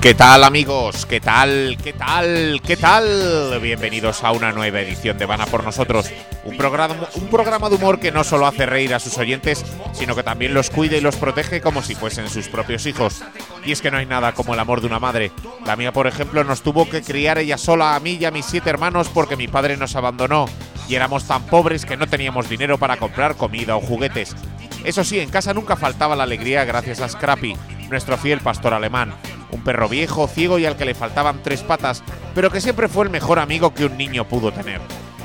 ¿Qué tal amigos? ¿Qué tal? ¿Qué tal? ¿Qué tal? Bienvenidos a una nueva edición de Vana por nosotros, un programa, un programa de humor que no solo hace reír a sus oyentes, sino que también los cuida y los protege como si fuesen sus propios hijos. Y es que no hay nada como el amor de una madre. La mía, por ejemplo, nos tuvo que criar ella sola a mí y a mis siete hermanos porque mi padre nos abandonó y éramos tan pobres que no teníamos dinero para comprar comida o juguetes. Eso sí, en casa nunca faltaba la alegría gracias a Scrappy, nuestro fiel pastor alemán un perro viejo, ciego y al que le faltaban tres patas, pero que siempre fue el mejor amigo que un niño pudo tener.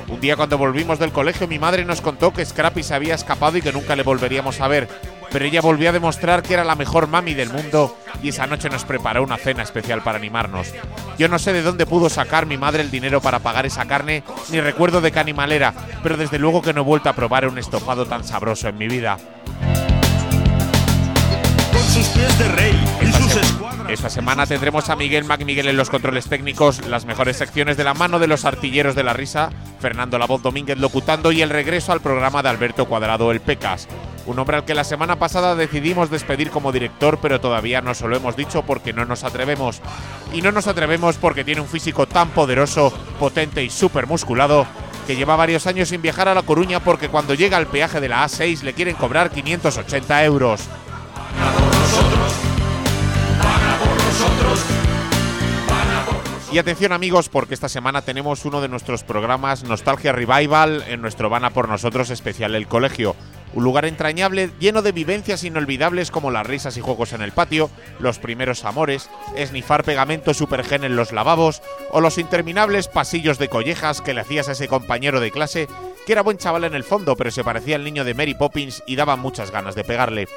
Un día cuando volvimos del colegio mi madre nos contó que Scrappy se había escapado y que nunca le volveríamos a ver, pero ella volvió a demostrar que era la mejor mami del mundo y esa noche nos preparó una cena especial para animarnos. Yo no sé de dónde pudo sacar mi madre el dinero para pagar esa carne, ni recuerdo de qué animal era, pero desde luego que no he vuelto a probar un estofado tan sabroso en mi vida. Con sus pies de rey y Esta semana tendremos a Miguel McMiguel en los controles técnicos, las mejores secciones de la mano de los artilleros de la risa, Fernando La Voz Domínguez locutando y el regreso al programa de Alberto Cuadrado El Pecas. Un hombre al que la semana pasada decidimos despedir como director, pero todavía no se lo hemos dicho porque no nos atrevemos. Y no nos atrevemos porque tiene un físico tan poderoso, potente y súper musculado que lleva varios años sin viajar a La Coruña porque cuando llega al peaje de la A6 le quieren cobrar 580 euros. Y atención amigos, porque esta semana tenemos uno de nuestros programas Nostalgia Revival en nuestro Vana por Nosotros especial El Colegio. Un lugar entrañable lleno de vivencias inolvidables como las risas y juegos en el patio, los primeros amores, esnifar pegamento supergen en los lavabos o los interminables pasillos de collejas que le hacías a ese compañero de clase que era buen chaval en el fondo pero se parecía al niño de Mary Poppins y daba muchas ganas de pegarle.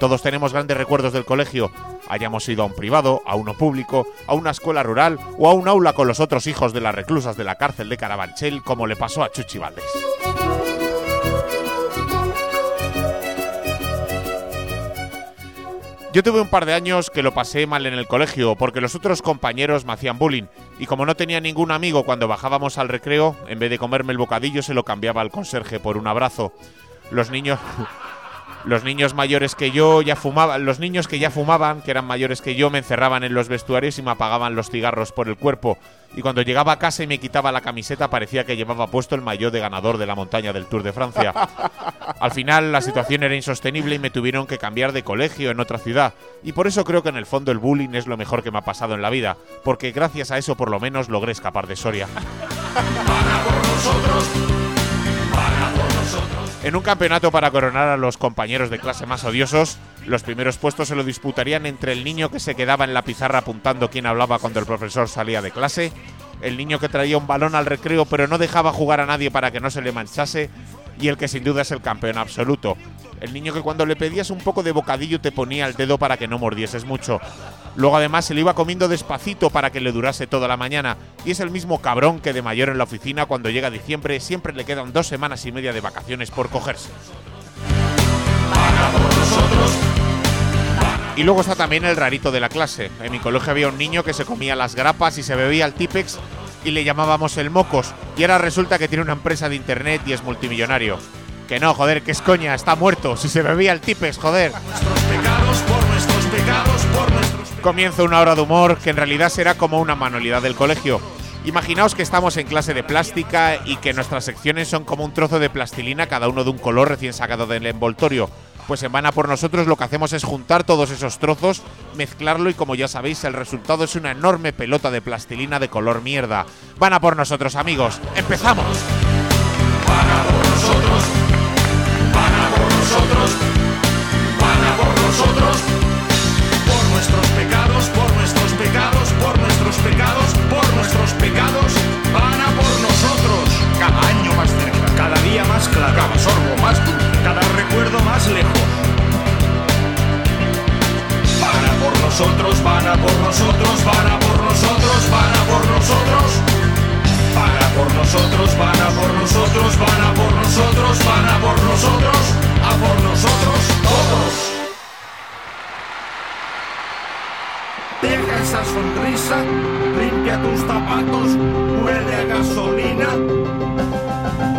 Todos tenemos grandes recuerdos del colegio, hayamos ido a un privado, a uno público, a una escuela rural o a un aula con los otros hijos de las reclusas de la cárcel de Carabanchel, como le pasó a Chuchi Valdés. Yo tuve un par de años que lo pasé mal en el colegio porque los otros compañeros me hacían bullying y como no tenía ningún amigo cuando bajábamos al recreo, en vez de comerme el bocadillo se lo cambiaba al conserje por un abrazo. Los niños los niños mayores que yo ya fumaban, los niños que ya fumaban, que eran mayores que yo, me encerraban en los vestuarios y me apagaban los cigarros por el cuerpo. Y cuando llegaba a casa y me quitaba la camiseta parecía que llevaba puesto el maillot de ganador de la montaña del Tour de Francia. Al final la situación era insostenible y me tuvieron que cambiar de colegio en otra ciudad. Y por eso creo que en el fondo el bullying es lo mejor que me ha pasado en la vida, porque gracias a eso por lo menos logré escapar de Soria. En un campeonato para coronar a los compañeros de clase más odiosos, los primeros puestos se lo disputarían entre el niño que se quedaba en la pizarra apuntando quién hablaba cuando el profesor salía de clase, el niño que traía un balón al recreo pero no dejaba jugar a nadie para que no se le manchase, y el que sin duda es el campeón absoluto. El niño que cuando le pedías un poco de bocadillo te ponía el dedo para que no mordieses mucho. Luego además se lo iba comiendo despacito para que le durase toda la mañana. Y es el mismo cabrón que de mayor en la oficina cuando llega diciembre siempre le quedan dos semanas y media de vacaciones por cogerse. Y luego está también el rarito de la clase. En mi colegio había un niño que se comía las grapas y se bebía el Tipex y le llamábamos el Mocos. Y ahora resulta que tiene una empresa de internet y es multimillonario. Que no, joder, que es coña, está muerto. Si se bebía el Tipex, joder. Comienza una hora de humor que en realidad será como una manualidad del colegio. Imaginaos que estamos en clase de plástica y que nuestras secciones son como un trozo de plastilina, cada uno de un color recién sacado del envoltorio. Pues en Vana por nosotros lo que hacemos es juntar todos esos trozos, mezclarlo y como ya sabéis el resultado es una enorme pelota de plastilina de color mierda. Vana por nosotros amigos, empezamos. Pecados, por nuestros pecados, van a por nosotros. Cada año más cerca, cada día más claro, cada sorbo más dulce, cada recuerdo más lejos. Van a por nosotros, van a por nosotros, van a por nosotros, van a por nosotros. Van a por nosotros, van a por nosotros, van a por nosotros, van a por nosotros, a por nosotros todos. Deja esa sonrisa, limpia tus zapatos, huele a gasolina.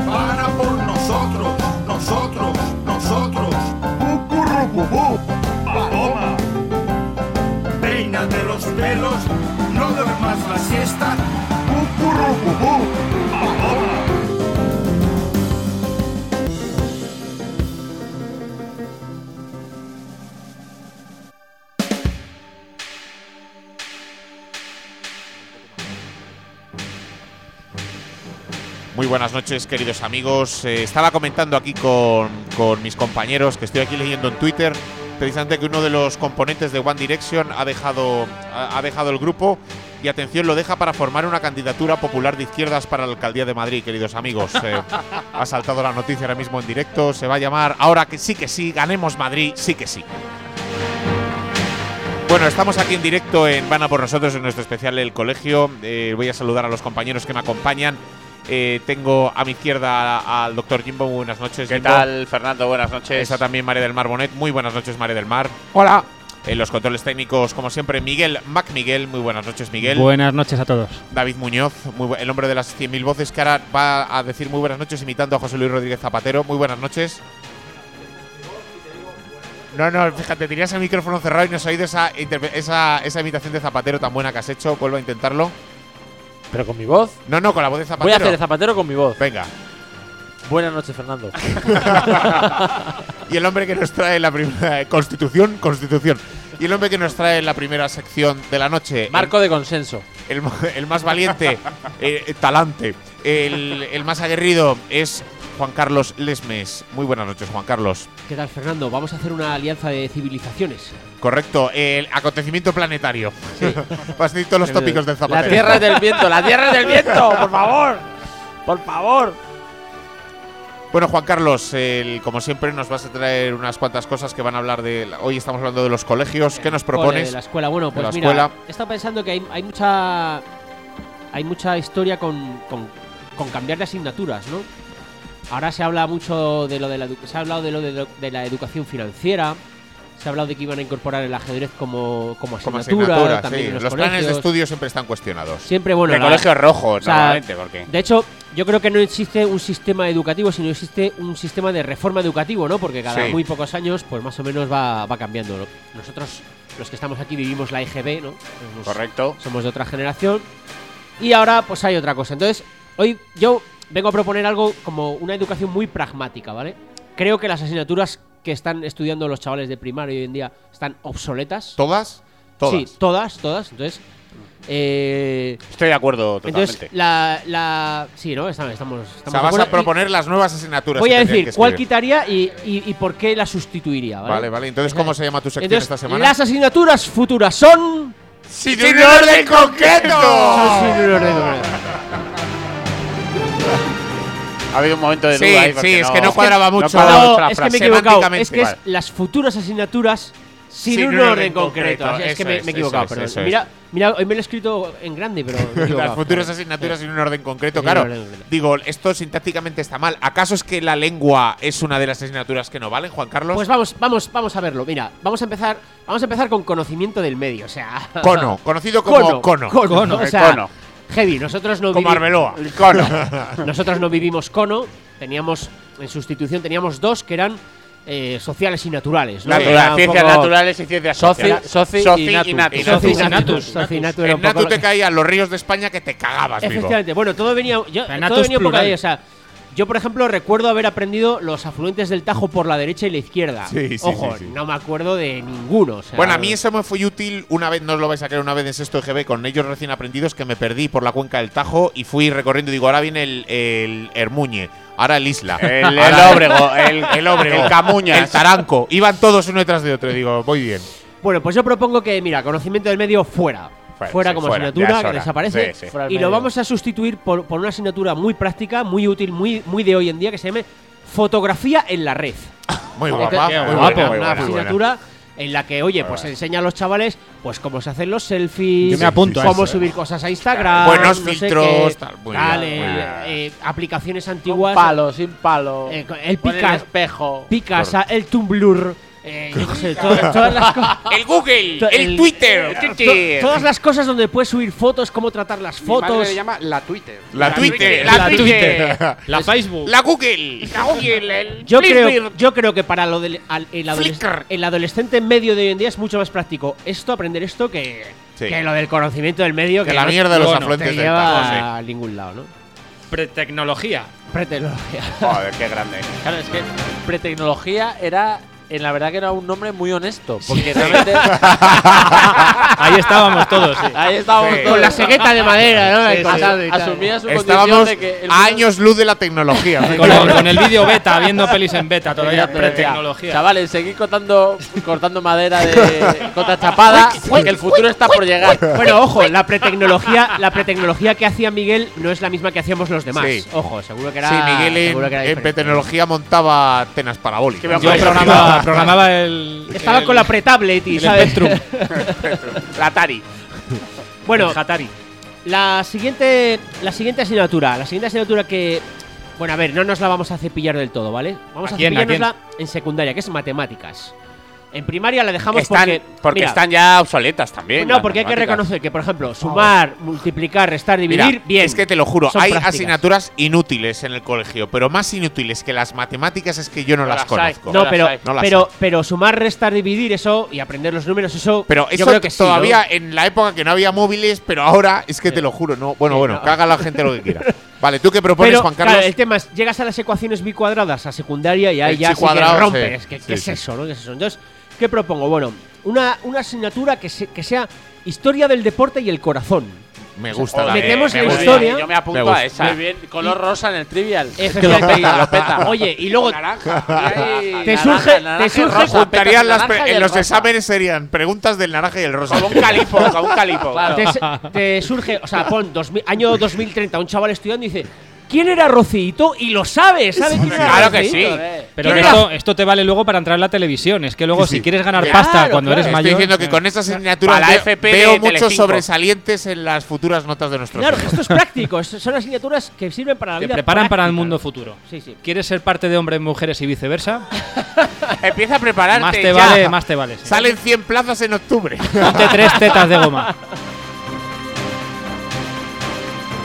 Van a por nosotros, nosotros, nosotros. Paloma. Peínate los pelos, la siesta. Muy buenas noches, queridos amigos. Eh, estaba comentando aquí con, con mis compañeros que estoy aquí leyendo en Twitter precisamente que uno de los componentes de One Direction ha dejado, ha, dejado el grupo y atención, lo deja para formar una candidatura popular de izquierdas para la alcaldía de Madrid, queridos amigos. Eh, ha saltado la noticia ahora mismo en directo. Se va a llamar Ahora que sí que sí, ganemos Madrid, sí que sí. Bueno, estamos aquí en directo en Vana por nosotros, en nuestro especial El Colegio. Eh, voy a saludar a los compañeros que me acompañan. Eh, tengo a mi izquierda al doctor Jimbo. Muy buenas noches. ¿Qué Jimbo. tal, Fernando? Buenas noches. Está también María del Mar Bonet. Muy buenas noches, María del Mar. Hola. En los controles técnicos, como siempre, Miguel Mac Miguel. Muy buenas noches, Miguel. Buenas noches a todos. David Muñoz, muy el hombre de las 100.000 voces, que ahora va a decir muy buenas noches imitando a José Luis Rodríguez Zapatero. Muy buenas noches. No, no, fíjate, tenías el micrófono cerrado y no has oído esa, esa, esa imitación de Zapatero tan buena que has hecho. Vuelvo a intentarlo. Pero con mi voz. No, no, con la voz de Zapatero. Voy a hacer de zapatero con mi voz. Venga. Buenas noches, Fernando. Y el hombre que nos trae la primera. Constitución, Constitución. Y el hombre que nos trae la primera sección de la noche. Marco de consenso. el, el más valiente, eh, eh, talante, el, el más aguerrido es Juan Carlos Lesmes. Muy buenas noches, Juan Carlos. ¿Qué tal, Fernando? Vamos a hacer una alianza de civilizaciones. Correcto, el acontecimiento planetario. Vas a los tópicos del La zapatero. tierra es del viento, la tierra es del viento, por favor. Por favor. Bueno, Juan Carlos, el- como siempre nos vas a traer unas cuantas cosas que van a hablar de... Hoy estamos hablando de los colegios. ¿Qué nos propones? De la escuela. Bueno, pues la mira, escuela. he estado pensando que hay, hay mucha hay mucha historia con, con, con cambiar de asignaturas, ¿no? Ahora se habla mucho de lo de la se ha hablado de lo de, la educación financiera. Se ha hablado de que iban a incorporar el ajedrez como, como Como asignatura, asignatura, también sí. en los, Los planes de estudio siempre están cuestionados. Siempre, bueno, de la- colegios rojos, o sea, normalmente, porque. De hecho, yo creo que no existe un sistema educativo, sino existe un sistema de reforma educativo, ¿no? Porque cada Sí. muy pocos años, pues más o menos va, va cambiando. ¿no? Nosotros, los que estamos aquí, vivimos la EGB, ¿no? Somos- Correcto. Somos de otra generación. Y ahora, pues hay otra cosa. Entonces, hoy yo vengo a proponer algo como una educación muy pragmática, ¿vale? Creo que las asignaturas que están estudiando los chavales de primaria hoy en día están obsoletas. ¿Todas? Todas. Sí, todas, todas. Entonces, eh, Estoy de acuerdo totalmente. entonces, la, la. Sí, ¿no? Estamos. estamos, o sea, de vas a proponer las nuevas asignaturas. Y voy a decir que cuál quitaría y, y, y por qué la sustituiría, ¿vale? Vale, vale. Entonces, ¿cómo se llama tu sección Entonces, esta semana? Las asignaturas futuras son. ¡Sin un orden concreto! Son sin un orden concreto. Ha habido un momento de Sí, duda ahí sí, es que no no cuadraba mucho. cuadraba No, mucho la es que me he frase. equivocado. Es que es las futuras asignaturas sin, Sin un un orden, orden concreto. concreto, es que me, es, me he equivocado, eso eso es. Mira, mira, hoy me lo he escrito en grande, pero. me he equivocado. Las futuras asignaturas sin un orden concreto, claro. un orden concreto. Digo, esto sintácticamente está mal. ¿Acaso es que la lengua es una de las asignaturas que no valen, Juan Carlos? Pues vamos, vamos, vamos a verlo. Mira, vamos a empezar, vamos a empezar con conocimiento del medio, o sea. cono, conocido como cono. Cono, o El sea, cono. Heavy. Nosotros no Como Arbeloa. El cono. Nosotros no vivimos cono, teníamos en sustitución teníamos dos que eran eh, sociales y naturales. ¿no? Natural, Era un ciencias naturales y ciencias Soci, sociales. soci, Soci y natu. y natu. Y Soci y Natus, natus. Natus, Soci y natu era En Natu te caían los ríos de España que te cagabas vivo. Efectivamente, bueno, todo venía, yo, todo Natus venía un poco de plural. ahí, o sea, yo por ejemplo recuerdo haber aprendido los afluentes del Tajo por la derecha y la izquierda. Sí, sí, Ojo, sí, sí. no me acuerdo de ninguno. o sea, Bueno, a mí eso me fue útil una vez, no os lo vais a creer, una vez en sexto EGB con ellos recién aprendidos que me perdí por la cuenca del Tajo y fui recorriendo. Digo, ahora viene el, el Hermuñe, ahora el Isla. El, el óbrego, el, el Óbrego, el camuñas. el Taranco. Iban todos uno detrás de otro. Digo, muy bien. Bueno, pues yo propongo que, mira, conocimiento del medio fuera. Fuera, Fuera sí, como fuera, asignatura, que desaparece. Sí, sí. Y lo vamos a sustituir por, por una asignatura muy práctica, muy útil, muy, muy de hoy en día, que se llame fotografía en la red. Muy guapa. muy buena, muy una buena, muy buena. asignatura en la que, oye, pues enseña a los chavales pues cómo se hacen los selfies, Yo me apunto a cómo eso, subir cosas a Instagram, Buenos no filtros, qué, tal, muy tal, bien, muy el- bien. eh, aplicaciones Con antiguas, palo, sin palo. eh, el Con el pica, espejo. Picasa, el Tumblr, eh, yo qué sé, to- todas las cosas. El Google, To- el, el- Twitter, To- todas las cosas donde puedes subir fotos, cómo tratar las fotos. se llama la Twitter. la Twitter, La la Twitter. La Facebook. la Google. La Google, el Yo creo, yo creo que para lo del al- el, adoles- Flickr. el adolescente medio de hoy en día es mucho más práctico esto, aprender esto, que, Sí. Que lo del conocimiento del medio. Que Que, la no mierda de los no, no, te afluentes del lleva Tajo, sí. a ningún lado, ¿no? Pretecnología. Pretecnología. Joder, qué grande. Claro, es que pretecnología era, en la verdad que era un nombre muy honesto. Porque realmente. Ahí estábamos todos, sí. ahí estábamos Sí. todos. Con la segueta de madera, ¿no? Sí, sí. Asumía su condición Estábamos de que el años luz de la tecnología. Con el, con el vídeo beta, viendo pelis en beta, todavía pretecnología. Chavales, seguid cortando, cortando madera de contra chapada, que el futuro está por llegar. Bueno, ojo, la pretecnología, la pretecnología que hacía Miguel no es la misma que hacíamos los demás. Sí. Ojo, seguro que era. Sí, Miguel en, en diferente. tecnología montaba antenas parabólicas. Que me Yo programaba, programaba el. Estaba el- con la pretablet. La Atari. Bueno, Atari. la siguiente, la siguiente asignatura, la siguiente asignatura que. Bueno, a ver, no nos la vamos a cepillar del todo, ¿vale? Vamos ¿A a, quién, a cepillárnosla en secundaria, que es matemáticas. En primaria la dejamos Están, porque. porque mira, están ya obsoletas también. No, porque hay que reconocer que, por ejemplo, sumar, multiplicar, restar, dividir, Mira, bien. es que te lo juro, hay prácticas. asignaturas inútiles en el colegio, pero más inútiles que las matemáticas es que yo no No las conozco. No, pero. No las pero, pero sumar, restar, dividir, eso y aprender los números, eso. Pero yo eso creo que sí, todavía ¿no? en la época que no había móviles, pero ahora es que te lo juro, no. Bueno, Sí, bueno, haga la gente lo que quiera. Vale, ¿tú qué propones, Pero, Juan claro, Carlos? el tema es, llegas a las ecuaciones bicuadradas a secundaria y ahí El ya sí que rompes. sí. ¿Qué, Sí, qué es sí. eso, no? ¿Qué es eso? Entonces, ¿qué propongo? Bueno, una, una asignatura que, se- que sea historia del deporte y el corazón. Me gusta la Metemos me la gusta. historia. Yo me apunto Me gusta. a esa. Muy bien, color rosa en el trivial. Efectivamente. Que lo peta. Oye, y luego naranja. Te surge- te surge- Juntarían las pre- en los exámenes exámenes serían preguntas del naranja y el rosa. Como un calipo, como un calipo. Claro. te, te surge, o sea, pon 2000 año 2030, un chaval estudiando y dice, ¿quién era Rocito? Y lo sabe, ¿sabe quién era Claro que Rocito? sí. Pero ¿Quién que era? esto, esto te vale luego para entrar en la televisión. Es que luego, Sí, si quieres ganar Claro, pasta cuando claro. eres Estoy mayor. diciendo que con estas asignaturas Para la veo, FP veo muchos Telecinco. sobresalientes en las futuras notas de nuestros Claro, hijos. esto es práctico, es- son asignaturas que sirven para la Te vida. preparan para el práctica. mundo futuro. Sí, sí. ¿Quieres ser parte de hombres, mujeres y viceversa? Empieza a prepararte. Más te ya. vale, más te vale. sí. Salen 100 plazas en octubre. Ponte tres tetas de goma.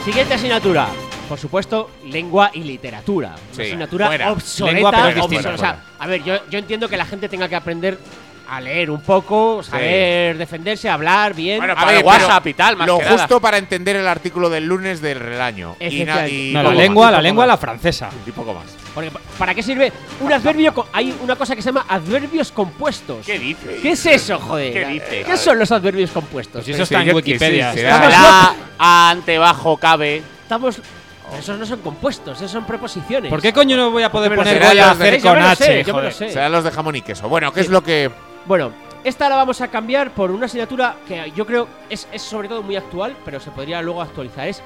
Siguiente asignatura. Por supuesto, lengua y literatura. Una Sí, asignatura fuera. obsoleta. Lengua, pero obsoleta. distinta, O sea, a ver, yo, yo entiendo que la gente tenga que aprender a leer un poco, saber defenderse, hablar bien. Bueno, A para ver, el WhatsApp y tal, más Lo que nada. justo para entender el artículo del lunes del relaño. Y, y No, la más. lengua, la lengua, la francesa. Y poco más. Porque, ¿Para qué sirve un adverbio? co- Hay una cosa que se llama adverbios compuestos. ¿Qué dices? ¿Qué es eso, joder? ¿Qué dices? ¿Qué son los adverbios compuestos? Pues si eso Sí, está en Wikipedia. sí, sí, Estamos La ante, bajo, cabe. Estamos. Esos no son compuestos, esos son preposiciones. ¿Por qué coño no voy a poder poner sé, voy a lo hacer sé, yo con me lo sé, H? yo me lo joder? sé. Serán los de jamón y queso. Bueno, ¿qué Sí. es lo que. Bueno, esta la vamos a cambiar por una asignatura que yo creo es, es sobre todo muy actual, pero se podría luego actualizar. Es,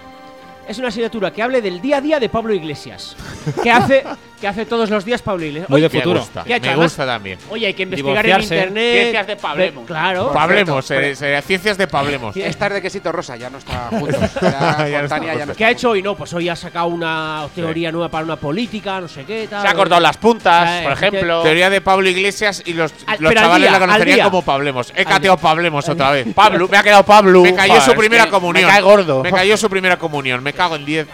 es una asignatura que hable del día a día de Pablo Iglesias. que hace, que hace todos los días Pablo Iglesias. Muy de Oye, Me futuro. gusta. ¿Qué ha hecho? Me Además- gusta también. Oye, hay que investigar en internet. Ciencias de Pablemos. Claro. Pablemos, eh, sería ciencias de Pablemos. Estar de quesito rosa ya no está juntos. Ya Ya, no está ya no. ¿Qué ha hecho hoy? No, pues hoy ha sacado una teoría nueva para una política, no sé qué, tal. Se ha cortado las puntas, Ah, por ejemplo. Teoría de Pablo Iglesias y los, Al- los chavales día, la conocerían como Pablemos. He cateado. Pablemos otra vez. Pablo, me ha quedado Pablo. Me cayó su es primera que comunión. Me cae gordo. Me cayó su primera comunión. Me cago en 10.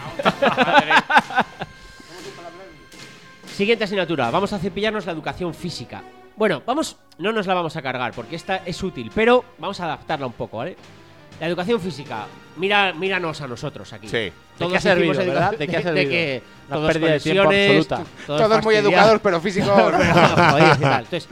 Siguiente asignatura. Vamos a cepillarnos la educación física. Bueno, vamos, no nos la vamos a cargar porque esta es útil, pero vamos a adaptarla un poco, ¿vale? La educación física. Mira, míranos a nosotros aquí. Sí. Todos qué ha servido, verdad? ¿De qué ha de servido? que Una todos pérdida de tiempo absoluta. todos Todos muy educados, pero físicos. Entonces,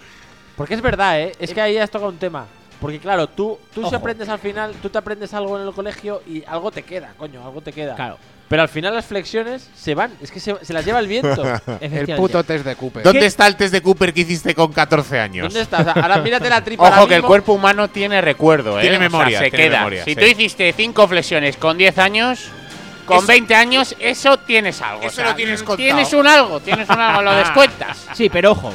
Porque es verdad, ¿eh? Es que ahí has tocado un tema. Porque claro, tú, tú si aprendes al final, tú te aprendes algo en el colegio y algo te queda, coño, algo te queda. claro, Pero al final las flexiones se van, es que se, se las lleva el viento. El puto test de Cooper. ¿Dónde ¿Qué? está el test de Cooper que hiciste con 14 años? ¿Dónde estás? O sea, ahora mírate la tripa. Ojo que el cuerpo humano tiene recuerdo, ¿eh? Tiene O sea, memoria, se tiene queda. memoria, si sí. tú hiciste cinco flexiones con 10 años, con Eso- 20 años, eso tienes algo. Eso lo tienes contado. Tienes un algo, tienes un algo, lo descuentas. Sí, pero ojo.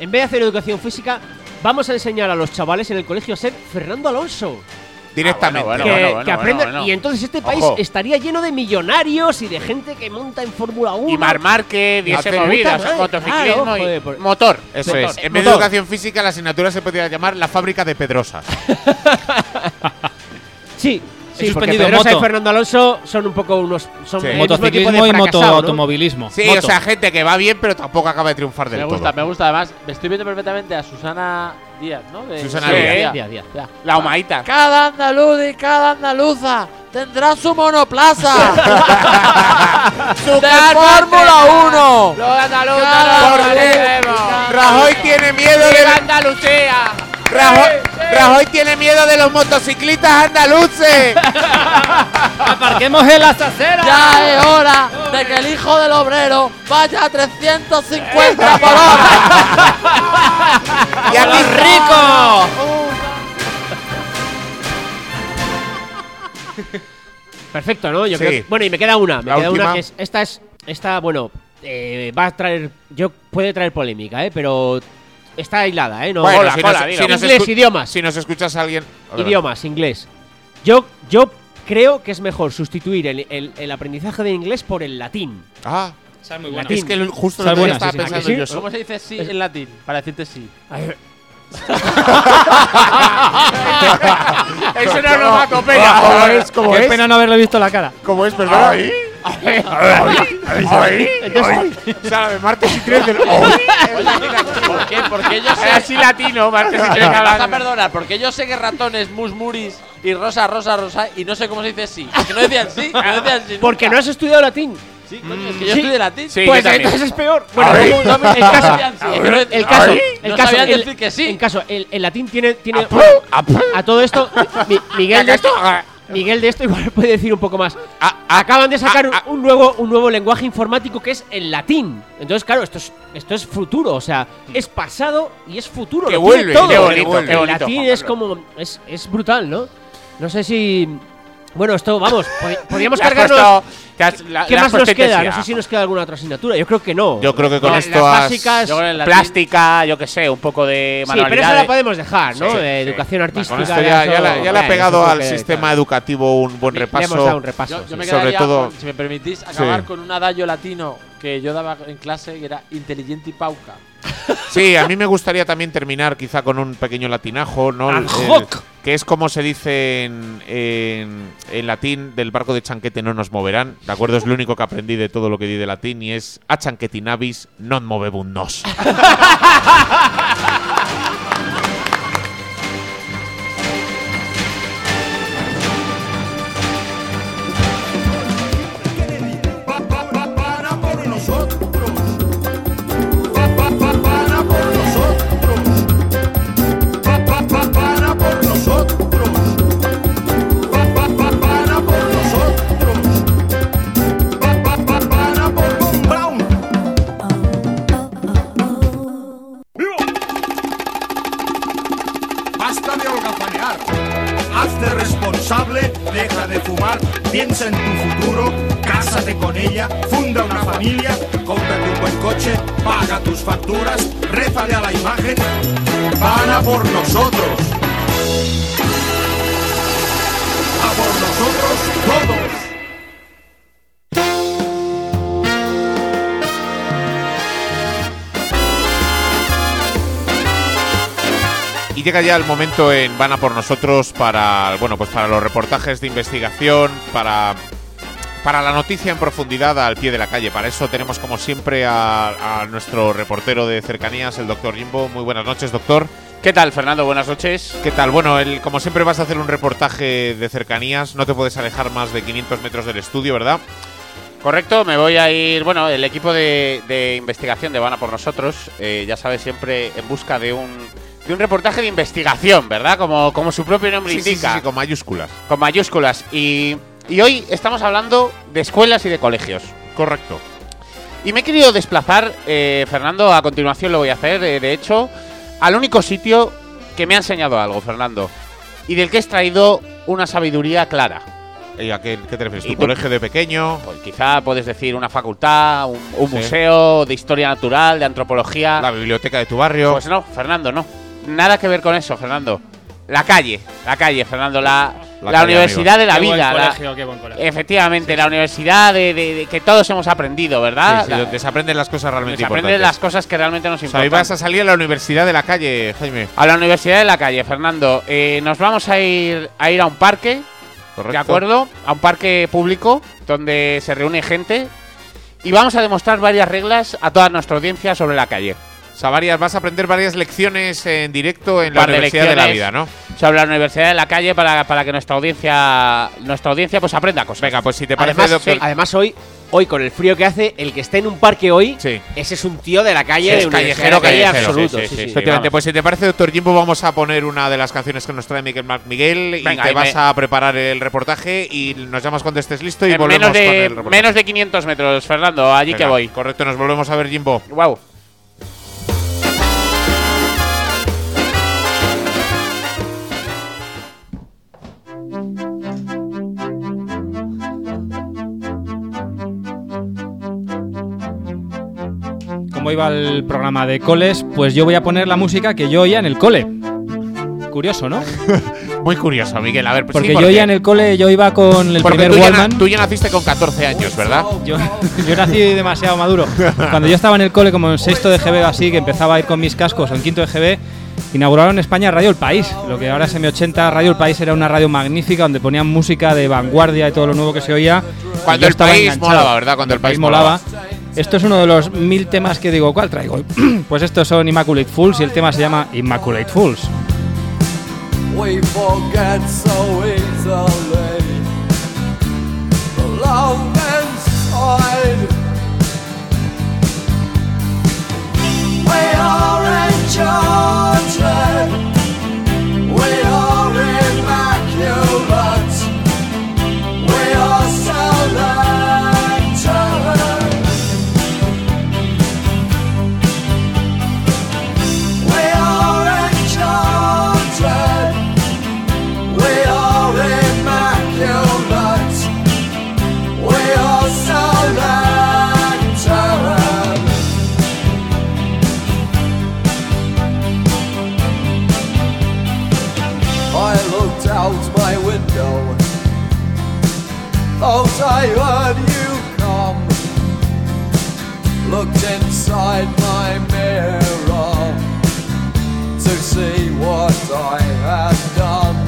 En vez de hacer educación física, vamos a enseñar a los chavales en el colegio a ser Fernando Alonso. Directamente. Ah, bueno, que, bueno, aprendan. Y entonces este país Ojo. estaría lleno de millonarios y de gente que monta en Fórmula 1. Y Mar Márquez, diese Hace movidas, motociclismo claro, y joder, por- motor. Eso motor. es. En vez de educación física, la asignatura se podría llamar la fábrica de pedrosas. Sí, Sí, suspendido Pedrosa y moto. Fernando Alonso son un poco unos. Son Sí. Motociclismo y fracasado, ¿no? motoautomovilismo. Sí, Moto. o sea, gente que va bien, pero tampoco acaba de triunfar del Me gusta, todo. me gusta. Además, me estoy viendo perfectamente a Susana Díaz, ¿no? De- Susana Sí, Díaz. Día, día. Ya. La humaita. Cada andaluz y cada andaluza tendrá su monoplaza. ¡De Fórmula 1! Los andaluces. Rajoy tiene miedo de ¡Viva Andalucía! Rajoy, Rajoy tiene miedo de los motociclistas andaluces. ¡Aparquemos en las aceras! Ya es hora de que el hijo del obrero vaya a 350 por hora. y aquí rico! Perfecto, ¿no? Yo Sí. creo- bueno, y me queda una. Me La queda última. una que es. Esta es. Esta, bueno, eh, va a traer. Yo puede traer polémica, ¿eh? Pero está aislada, ¿eh? No, Bueno, Cola, si, cola, nos, si nos inglés, idiomas. si nos escuchas a alguien. idiomas, inglés. Yo, yo creo que es mejor sustituir el, el- el aprendizaje de inglés por el latín. Ah, Esa es muy buena. es que el- justo lo que buena, estaba sí, sí. pensando ¿A que yo. ¿Cómo se dice sí en latín? Para decirte sí. Es una onomatopeya. Ah, ¿Cómo es? ¿Cómo Qué es? pena no haberle visto la cara. ¿Cómo es? Perdón. ¿Ahí? De martes y tres del. ¿Por qué? Porque yo sé. Así latino, martes y Me tres vas a perdonar, porque yo sé que ratones, musmuris y rosa, rosa, rosa, y no sé cómo se dice sí. Porque no decían sí, no decían sí. Porque no has estudiado latín. Sí, coño, es que yo Sí. estudié latín. Sí, pues entonces es peor. Bueno, no, no, el caso, que no- el caso, el no caso, sabían el- decir que sí. En caso, el, el latín tiene, tiene a todo esto, Mi- Miguel de esto, Miguel de esto igual puede decir un poco más. Acaban de sacar un nuevo, un nuevo lenguaje informático que es el latín. Entonces, claro, esto es, esto es futuro, o sea, es pasado y es futuro. Que vuelve, todo. qué bonito, El qué bonito, latín es como es, es brutal, ¿no? No sé si bueno, esto vamos, pod- podríamos cargarnos. has- la- ¿Qué más nos queda? No sé si nos queda alguna otra asignatura. Yo creo que no. Yo creo que con No, esto las básicas. Yo Plástica, yo qué sé, un poco de Sí, pero esa manualidades. la podemos dejar, ¿no? Sí, De sí. educación artística. Esto ya, ya, eso- la- ya le ha pegado eso al que, sistema claro. educativo un buen Le repaso. hemos dado un repaso. Yo, yo sí. me Sobre todo- con, si me permitís, acabar Sí. con un adagio latino que yo daba en clase que era inteligente y pauca. Sí, a mí me gustaría también terminar quizá con un pequeño latinajo, ¿no? El- que es como se dice en, en- en latín, del barco de chanquete no nos moverán, ¿de acuerdo? Es lo único que aprendí de todo lo que di de latín y es a chanquetinavis non movebun Y llega ya el momento en Van a por nosotros para, bueno, pues para los reportajes de investigación, para, para la noticia en profundidad al pie de la calle. Para eso tenemos como siempre a, a nuestro reportero de cercanías, el doctor Jimbo. Muy buenas noches, doctor. ¿Qué tal, Fernando? Buenas noches. ¿Qué tal? Bueno, el, como siempre vas a hacer un reportaje de cercanías, no te puedes alejar más de 500 metros del estudio, ¿verdad? Correcto, me voy a ir. Bueno, el equipo de, de investigación de Van a por nosotros, eh, ya sabes, siempre en busca de un, de un reportaje de investigación, ¿verdad? Como, como su propio nombre Sí, sí, sí, indica, sí, con mayúsculas. con mayúsculas. Y, y hoy estamos hablando de escuelas y de colegios. Correcto. Y me he querido desplazar, eh, Fernando, a continuación lo voy a hacer, eh, de hecho, al único sitio que me ha enseñado algo, Fernando, y del que he extraído una sabiduría clara. ¿Y a qué, qué te refieres? ¿Tu Y tú- colegio de pequeño? Pues quizá puedes decir una facultad, un, un Sí. museo de historia natural, de antropología. ¿La biblioteca de tu barrio? Pues no, Fernando, no. Nada que ver con eso, Fernando. La calle, la calle, Fernando, la, La la calle, universidad de la Qué buen vida. la- colegio, qué buen colegio. efectivamente, la universidad de, de- de que todos hemos aprendido, ¿verdad? Sí, sí, La- donde se aprenden las cosas donde realmente se aprenden importantes. las cosas que realmente nos O sea, importan. ibas a salir a la universidad de la calle, Jaime. A la Universidad de la Calle, Fernando. Eh, nos vamos a ir a ir a un parque Correcto. ¿De acuerdo? A un parque público donde se reúne gente y vamos a demostrar varias reglas a toda nuestra audiencia sobre la calle. O sea, varias, vas a aprender varias lecciones en directo en la de Universidad de la Vida, ¿no? Sobre la universidad de la calle para, para que nuestra audiencia nuestra audiencia pues aprenda cosas. Venga, pues si te parece, Además, doctor. además hoy, hoy con el frío que hace, el que esté en un parque hoy, Sí. ese es un tío de la calle, Sí, de es callejero, de calle callejero, absoluto. sí. Efectivamente, pues si te parece, doctor Jimbo, vamos a poner una de las canciones que nos trae Miguel Marc Miguel y Venga, te y vas me- a preparar el reportaje y nos llamas cuando estés listo y En volvemos menos con el de reportaje. menos de 500 metros, Fernando, allí que voy. Correcto, nos volvemos a ver, Jimbo. Wow. Como iba el programa de coles, pues yo voy a poner la música que yo oía en el cole. Curioso, ¿no? Muy curioso, Miguel. A ver, pues Porque sí, yo oía en el cole, yo iba con el porque primer tú ya, Wallman. na- tú ya naciste con 14 años, ¿verdad? Yo, yo nací demasiado maduro. Cuando yo estaba en el cole, como en sexto de GB o así, que empezaba a ir con mis cascos, o en quinto de GB, inauguraron en España Radio El País. Lo que ahora es M80, Radio El País era una radio magnífica donde ponían música de vanguardia y todo lo nuevo que se oía. Cuando el país enganchado. molaba, ¿verdad? Cuando el país molaba. Esto es uno de los mil temas que digo, ¿cuál traigo? pues estos son Immaculate Fools y el tema se llama Immaculate Fools. We forget so easily enchanted. Thought I heard you come. Looked inside my mirror to see what I had done.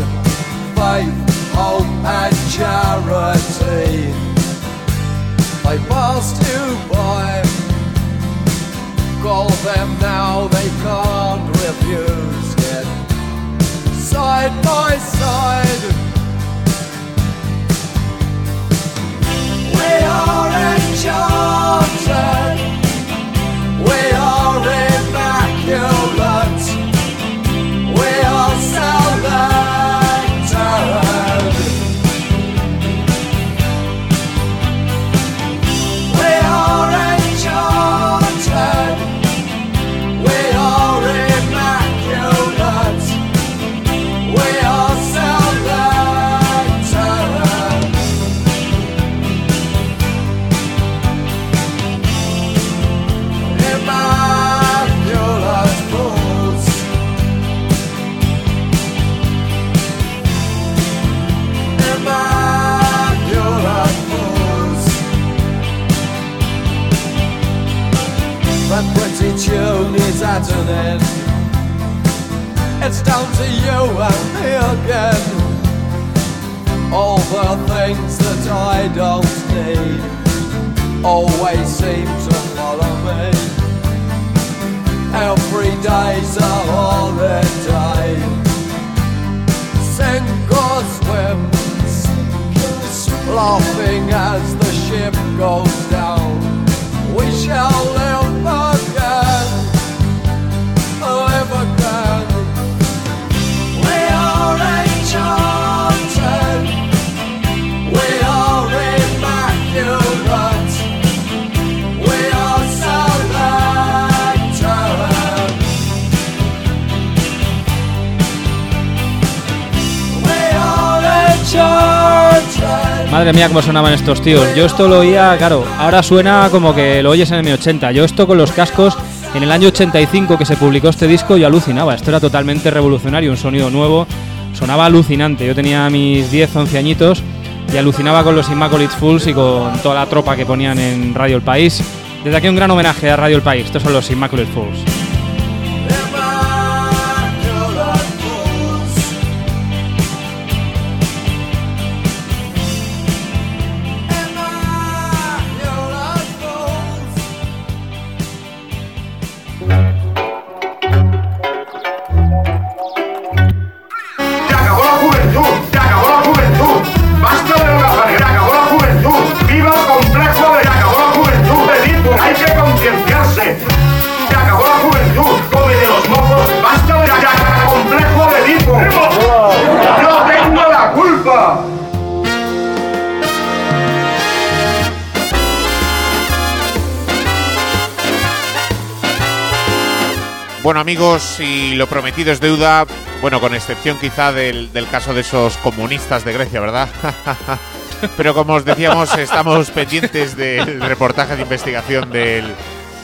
Faith, hope, and charity. I passed you by. Call them now, they can't refuse it. Side by side. We are enchanted. Cómo sonaban estos tíos. Yo esto lo oía, claro, ahora suena como que lo oyes en M80. Yo esto con los cascos, en el año 85 que se publicó este disco, yo alucinaba. Esto era totalmente revolucionario, un sonido nuevo. Sonaba alucinante. Yo tenía mis 10, 11 añitos y alucinaba con los Immaculate Fools y con toda la tropa que ponían en Radio El País. Desde aquí un gran homenaje a Radio El País. Estos son los. Immaculate fools. Amigos, y lo prometido es deuda, bueno, con excepción quizá del, del caso de esos comunistas de Grecia, ¿verdad? Pero como os decíamos, estamos pendientes del reportaje de investigación del,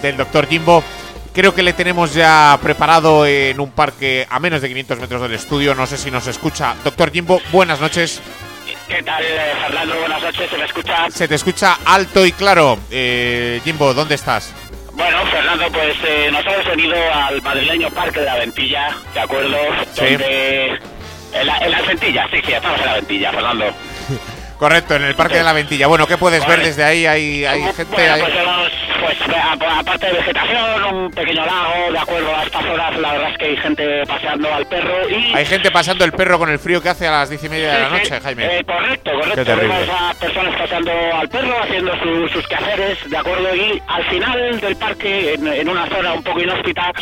del doctor Jimbo. Creo que le tenemos ya preparado en un parque a menos de 500 metros del estudio. No sé si nos escucha. Doctor Jimbo, buenas noches. ¿Qué tal, eh, Fernando? Buenas noches, ¿se me escucha? Se te escucha alto y claro. Eh, Jimbo, ¿dónde estás? Bueno, Fernando, pues eh, nos hemos venido al madrileño Parque de la Ventilla, ¿de acuerdo? Sí. Donde... En la, en la Ventilla, sí, sí, estamos en la Ventilla, Fernando. Correcto, en el Parque de la Ventilla. Bueno, ¿qué puedes ver desde ahí? Hay, hay gente. Bueno, hay- pues, pues a- aparte de vegetación, un pequeño lago, de acuerdo a estas horas, la verdad es que hay gente paseando al perro y... Hay gente pasando el perro con el frío que hace a las diez y media de la Sí, sí, noche, Jaime. eh, correcto, correcto. Vemos a personas pasando al perro, haciendo su- sus quehaceres, ¿de acuerdo? Y al final del parque, en, en una zona un poco inhóspita,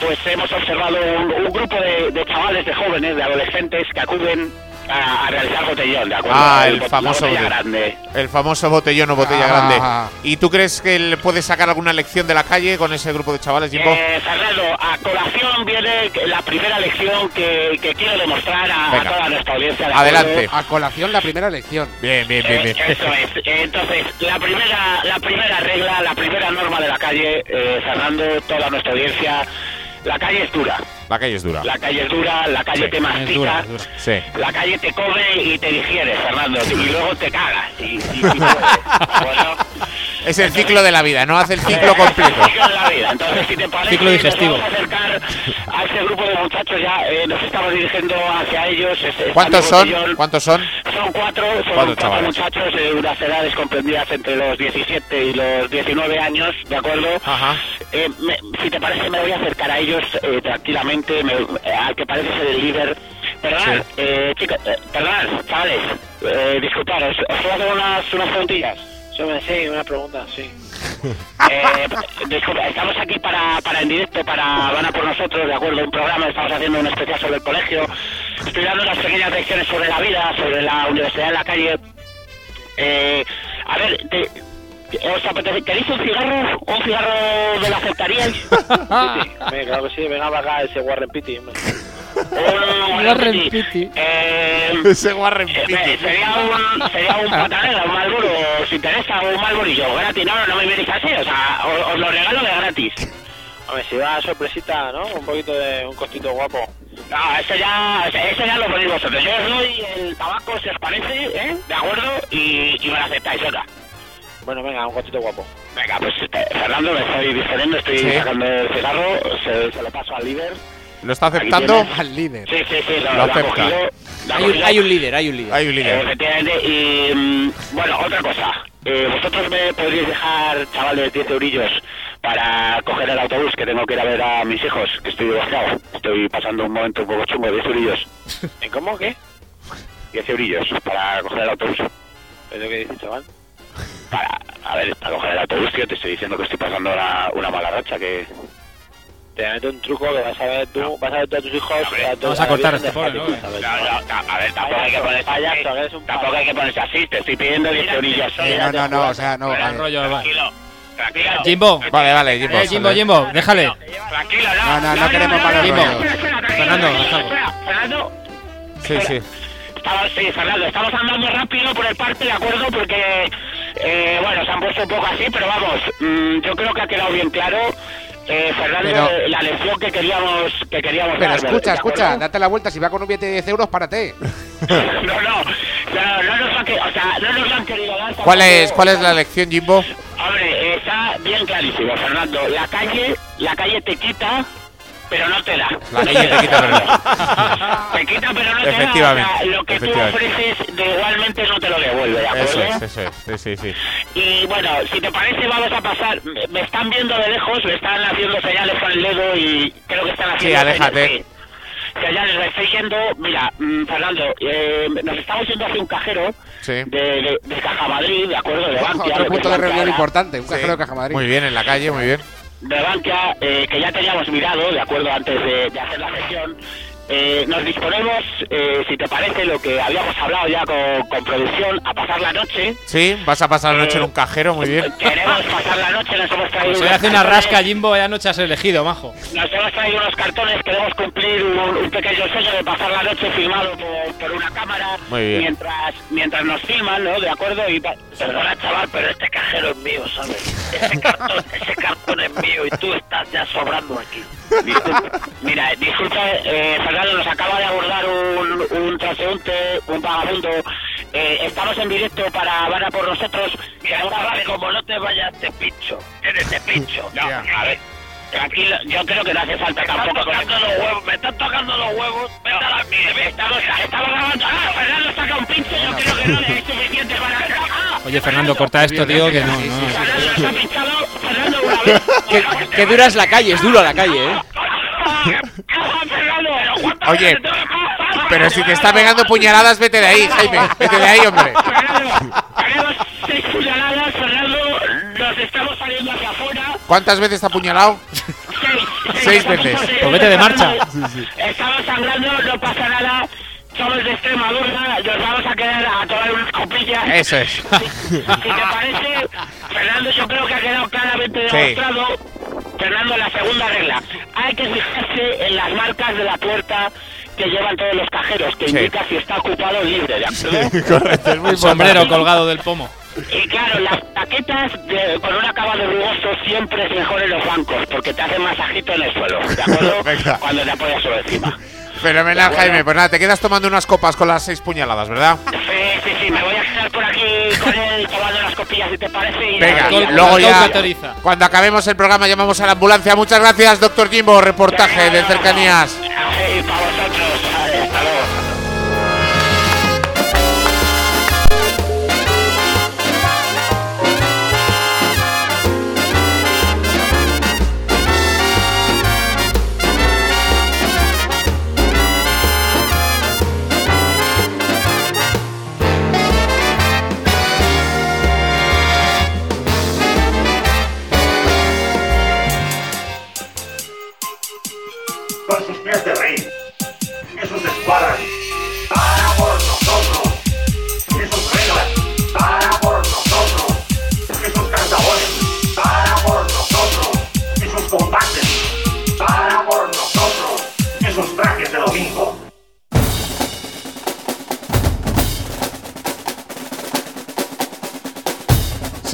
pues hemos observado un, un grupo de, de chavales, de jóvenes, de adolescentes que acuden a, a realizar botellón, ¿de acuerdo? Ah, El famoso la botella botellón. grande. El famoso botellón o botella Ah. grande. ¿Y tú crees que él puede sacar alguna lección de la calle con ese grupo de chavales, Jimbo? Eh, Fernando, a colación viene la primera lección que, que quiero demostrar a, toda nuestra audiencia. ¿de Adelante. A colación la primera lección. Bien, bien, bien, Eh, bien. Eso es. Eh, Entonces, la primera, la primera regla, la primera norma de la calle, eh, Fernando, toda nuestra audiencia, la calle es dura. La calle es dura. La calle es dura, la calle te mastica, Sí. la calle te come y te digiere, Fernando, y luego te cagas. Y, y- y. Bueno, Es el ciclo de la vida, no hace el ciclo completo. el ciclo de la vida. Entonces, si te parece, Ciclo digestivo. nos vamos a acercar a ese grupo de muchachos ya, eh, nos estamos dirigiendo hacia ellos. es- están ¿Cuántos son? botellón. ¿Cuántos son? Son cuatro, son Cuatro cuatro, muchachos de unas edades comprendidas entre los 17 y los 19 años, ¿de acuerdo? Ajá. Eh, me- si te parece, me voy a acercar a ellos eh, tranquilamente, me- al que parece ser el líder. Perdonad, eh, chicos, eh, perdonad, chavales, eh, disculpad, ¿os, os puedo hacer unas, unas preguntillas? Sí, una pregunta, sí. Eh, disculpa, estamos aquí para, para en directo, para Van a por nosotros, de acuerdo, un programa, estamos haciendo un especial sobre el colegio. Estoy dando unas pequeñas lecciones sobre la vida, sobre la universidad en la calle. Eh, a ver, te- ¿os apetece? ¿queréis un cigarro? ¿Un cigarro me lo aceptaríais? sí, sí, claro que sí, venga para acá ese Warren Pitty. Un Warren Pitty. Eh, Ese Warren eh, Pitty. sería un, sería un patanera, un Malboro, os interesa, un Malborillo, gratis, no, no me miréis así, o sea, os, os lo regalo de gratis. Hombre, si va sorpresita, ¿no? Un poquito de un costito guapo. No, eso ya, eso ya lo ponéis vosotros. Yo os doy el tabaco, si os parece, ¿eh? ¿De acuerdo? Y, y me lo aceptáis, otra. Bueno, venga, un costito guapo. Venga, pues eh, Fernando, me estoy diferendo, estoy Sí. sacando el cigarro, se, se lo paso al líder. ¿Lo está aceptando? Al líder. Sí, sí, sí, lo, Lo acepta. cogido. lo Hay un, cogido. hay un líder, hay un líder. Hay un Eh, líder. Efectivamente, y mm, bueno, otra cosa. Eh, ¿Vosotros me podríais dejar, chavales, 10 eurillos para coger el autobús que tengo que ir a ver a mis hijos? Que estoy divorciado. Estoy pasando un momento un poco chungo, 10 eurillos. ¿En cómo? ¿Qué? 10 eurillos para coger el autobús. ¿Es lo que dices, chaval? Para, a ver, para coger el autobús, tío, te estoy diciendo que estoy pasando una, una mala racha, que... Te meto un truco que vas a ver tú, vas a ver tú a tus hijos... Vamos a cortar este pobre, ¿no? No, no, a ver, tampoco hay que ponerse así. Tampoco hay que ponerse así. Te estoy pidiendo 10 eurillos. No, no, no, o sea, no. Vale. rollo. Tranquilo, tranquilo. Jimbo. Vale, vale, Jimbo. Eh, Jimbo, Jimbo, déjale. Tranquilo, No, no, no queremos malos Jimbo. rollos. Fernando, Fernando, Sí, sí. estamos, sí, Fernando, estamos andando rápido por el parque, ¿de acuerdo? Porque, eh, bueno, se han puesto un poco así, pero vamos, mm, yo creo que ha quedado bien claro, eh, Fernando, Pero- la lección que queríamos, que queríamos Pero dar, ¿de escucha, escucha, date la vuelta. Si va con un billete de 10 euros, párate. No, no, no, no nos han, o sea, no nos han querido dar. ¿Cuál es, ¿Cuál es la lección, Jimbo? Hombre, está bien clarísimo, Fernando. La calle, la calle te quita, pero no te da. La calle te quita, pero no. Te quita, pero no te da. Efectivamente, O sea, lo que tú ofreces, de igualmente no te lo devuelve, ¿de acuerdo? Eso es, eso es. Sí, sí, sí. Y bueno, si te parece, vamos a pasar. Me- están viendo de lejos, me están haciendo señales con el dedo y creo que están haciendo. aléjate. señales, sí. Señales, me estoy yendo. Mira, mm, Fernando, eh, nos estamos yendo hacia un cajero Sí. de, de, de Caja Madrid, ¿de acuerdo? De Bankia, Otro que punto de reunión importante. Un Sí. cajero de Caja Madrid. Muy bien, en la calle, muy bien. De Bankia, eh, que ya teníamos mirado, de acuerdo, antes de, de hacer la gestión. Eh, nos disponemos, eh, si te parece, lo que habíamos hablado ya con, con producción, a pasar la noche. Sí, vas a pasar la noche en un cajero, muy bien. Queremos pasar la noche, nos hemos traído Pues hace una cartones, rasca, Jimbo, vaya noche has elegido, majo. Nos hemos traído unos cartones, queremos cumplir un, un pequeño sueño de pasar la noche filmado por, por una cámara Muy bien. mientras mientras nos filman, ¿no? De acuerdo y pa- perdona chaval, pero este cajero es mío, ¿sabes? Ese cartón, ese cartón es mío y tú estás ya sobrando aquí. Disculpa, mira, disculpa, eh, Fernando, nos acaba de abordar un, un transeúnte, un vagabundo. Eh, estamos en directo para Van a por nosotros. Y ahora vale, como no te vayas, te pincho. Eres de pincho. No, a ver. Tranquilo, yo creo que no hace falta tampoco. Me están tocando los huevos, me están tocando los huevos. Vete a la mierda. Estamos, estamos grabando. Ah, Fernando saca un pincho. Yo creo que no le es suficiente para. Ah, Oye, Fernando, corta esto, tío, que no, no. Fernando se ha pinchado. Fernando, una vez. Que, que dura es la calle, es duro la calle, ¿eh? Oye, pero si te está pegando puñaladas, vete de ahí, Jaime. Vete de ahí, hombre. Seis puñaladas, Fernando. Nos estamos saliendo hacia afuera. ¿Cuántas veces te ha apuñalado? Seis. Seis veces. Pues vete de marcha. Estamos sangrando, no pasa nada. Somos de Extremadura, nos vamos a quedar a tomar unas copillas. Eso es. Si te parece, Fernando, yo creo que ha quedado claramente Sí. Fernando, la segunda regla. Hay que fijarse en las marcas de la puerta que llevan todos los cajeros, que Sí. indica si está ocupado o libre, ¿de acuerdo? Correcto, es muy sombrero colgado del pomo. Y claro, las taquetas de- con un acabado rugoso siempre es mejor en los bancos, porque te hacen masajito en el suelo, ¿de acuerdo? Venga. Cuando te apoyas sobre encima. Fenomenal, Jaime. Pues nada, te quedas tomando unas copas con las seis puñaladas, ¿verdad? Sí, sí, sí, me voy a quedar por aquí con él tomando las copillas, si te parece. Y Venga, y- luego ya, cuando acabemos el programa, llamamos a la ambulancia. Muchas gracias, doctor Jimbo. Reportaje de cercanías. Sí,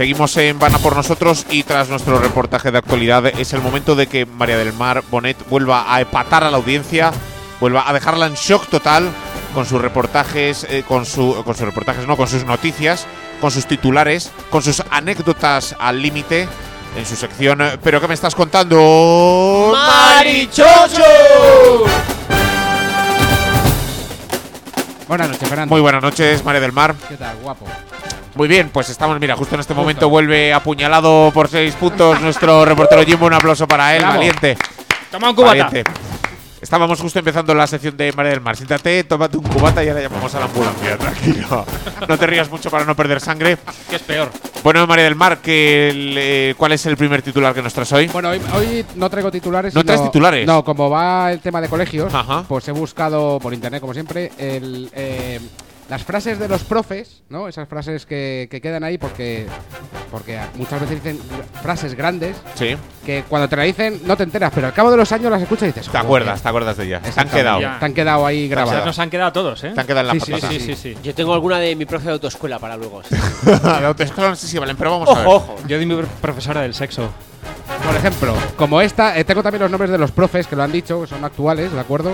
Seguimos en Van a por nosotros y tras nuestro reportaje de actualidad es el momento de que María del Mar Bonet vuelva a empatar a la audiencia, vuelva a dejarla en shock total con sus reportajes, eh, con, su, con sus reportajes, no, con sus noticias, con sus titulares, con sus anécdotas al límite en su sección. ¿Pero qué me estás contando? ¡Marichocho! Buenas noches, Fernando. Muy buenas noches, María del Mar. ¿Qué tal, guapo? Muy bien, pues estamos, mira, justo en este momento vuelve apuñalado por seis puntos nuestro reportero Jimbo. Un aplauso para él, Bravo. valiente. Toma un cubata. Valiente. Estábamos justo empezando la sección de María del Mar. Siéntate, tómate un cubata y ahora llamamos a la ambulancia. Tranquilo. No te rías mucho para no perder sangre. Que es peor. Bueno, María del Mar, que el, eh, ¿cuál es el primer titular que nos traes hoy? Bueno, hoy, hoy no traigo titulares. ¿No sino- traes titulares? No, como va el tema de colegios, Ajá. pues he buscado por internet, como siempre, el, eh, las frases de los profes, ¿no? Esas frases que, que quedan ahí porque, porque muchas veces dicen frases grandes Sí. que cuando te la dicen no te enteras, pero al cabo de los años las escuchas y dices. Te acuerdas, te acuerdas de ella. Te han quedado. Ya. Te han quedado ahí O sea, grabadas. nos han quedado todos, ¿eh? Te han quedado en la Sí, sí. Sí, sí, sí. Yo tengo alguna de mi profe de autoescuela para luego. La autoescuela no sé si valen, pero vamos a ver. Ojo, ojo. Yo di mi profesora del sexo. Por ejemplo, como esta, eh, tengo también los nombres de los profes que lo han dicho, que son actuales, ¿de acuerdo?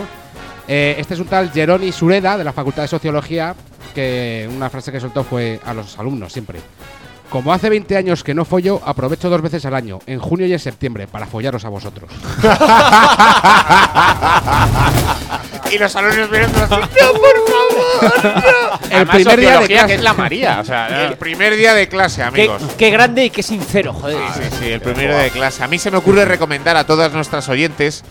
Eh, este es un tal Geroni Sureda, de la Facultad de Sociología, que una frase que soltó fue a los alumnos siempre. Como hace 20 años que no follo, aprovecho dos veces al año, en junio y en septiembre, para follaros a vosotros. y los alumnos mirando así. ¡No, por favor! El Además, primer día de clase. que es la María. O sea, El primer día de clase, Qué, amigos. qué grande y qué sincero, joder. Sí, sí, sí, el primer día de clase. A mí se me ocurre recomendar a todas nuestras oyentes,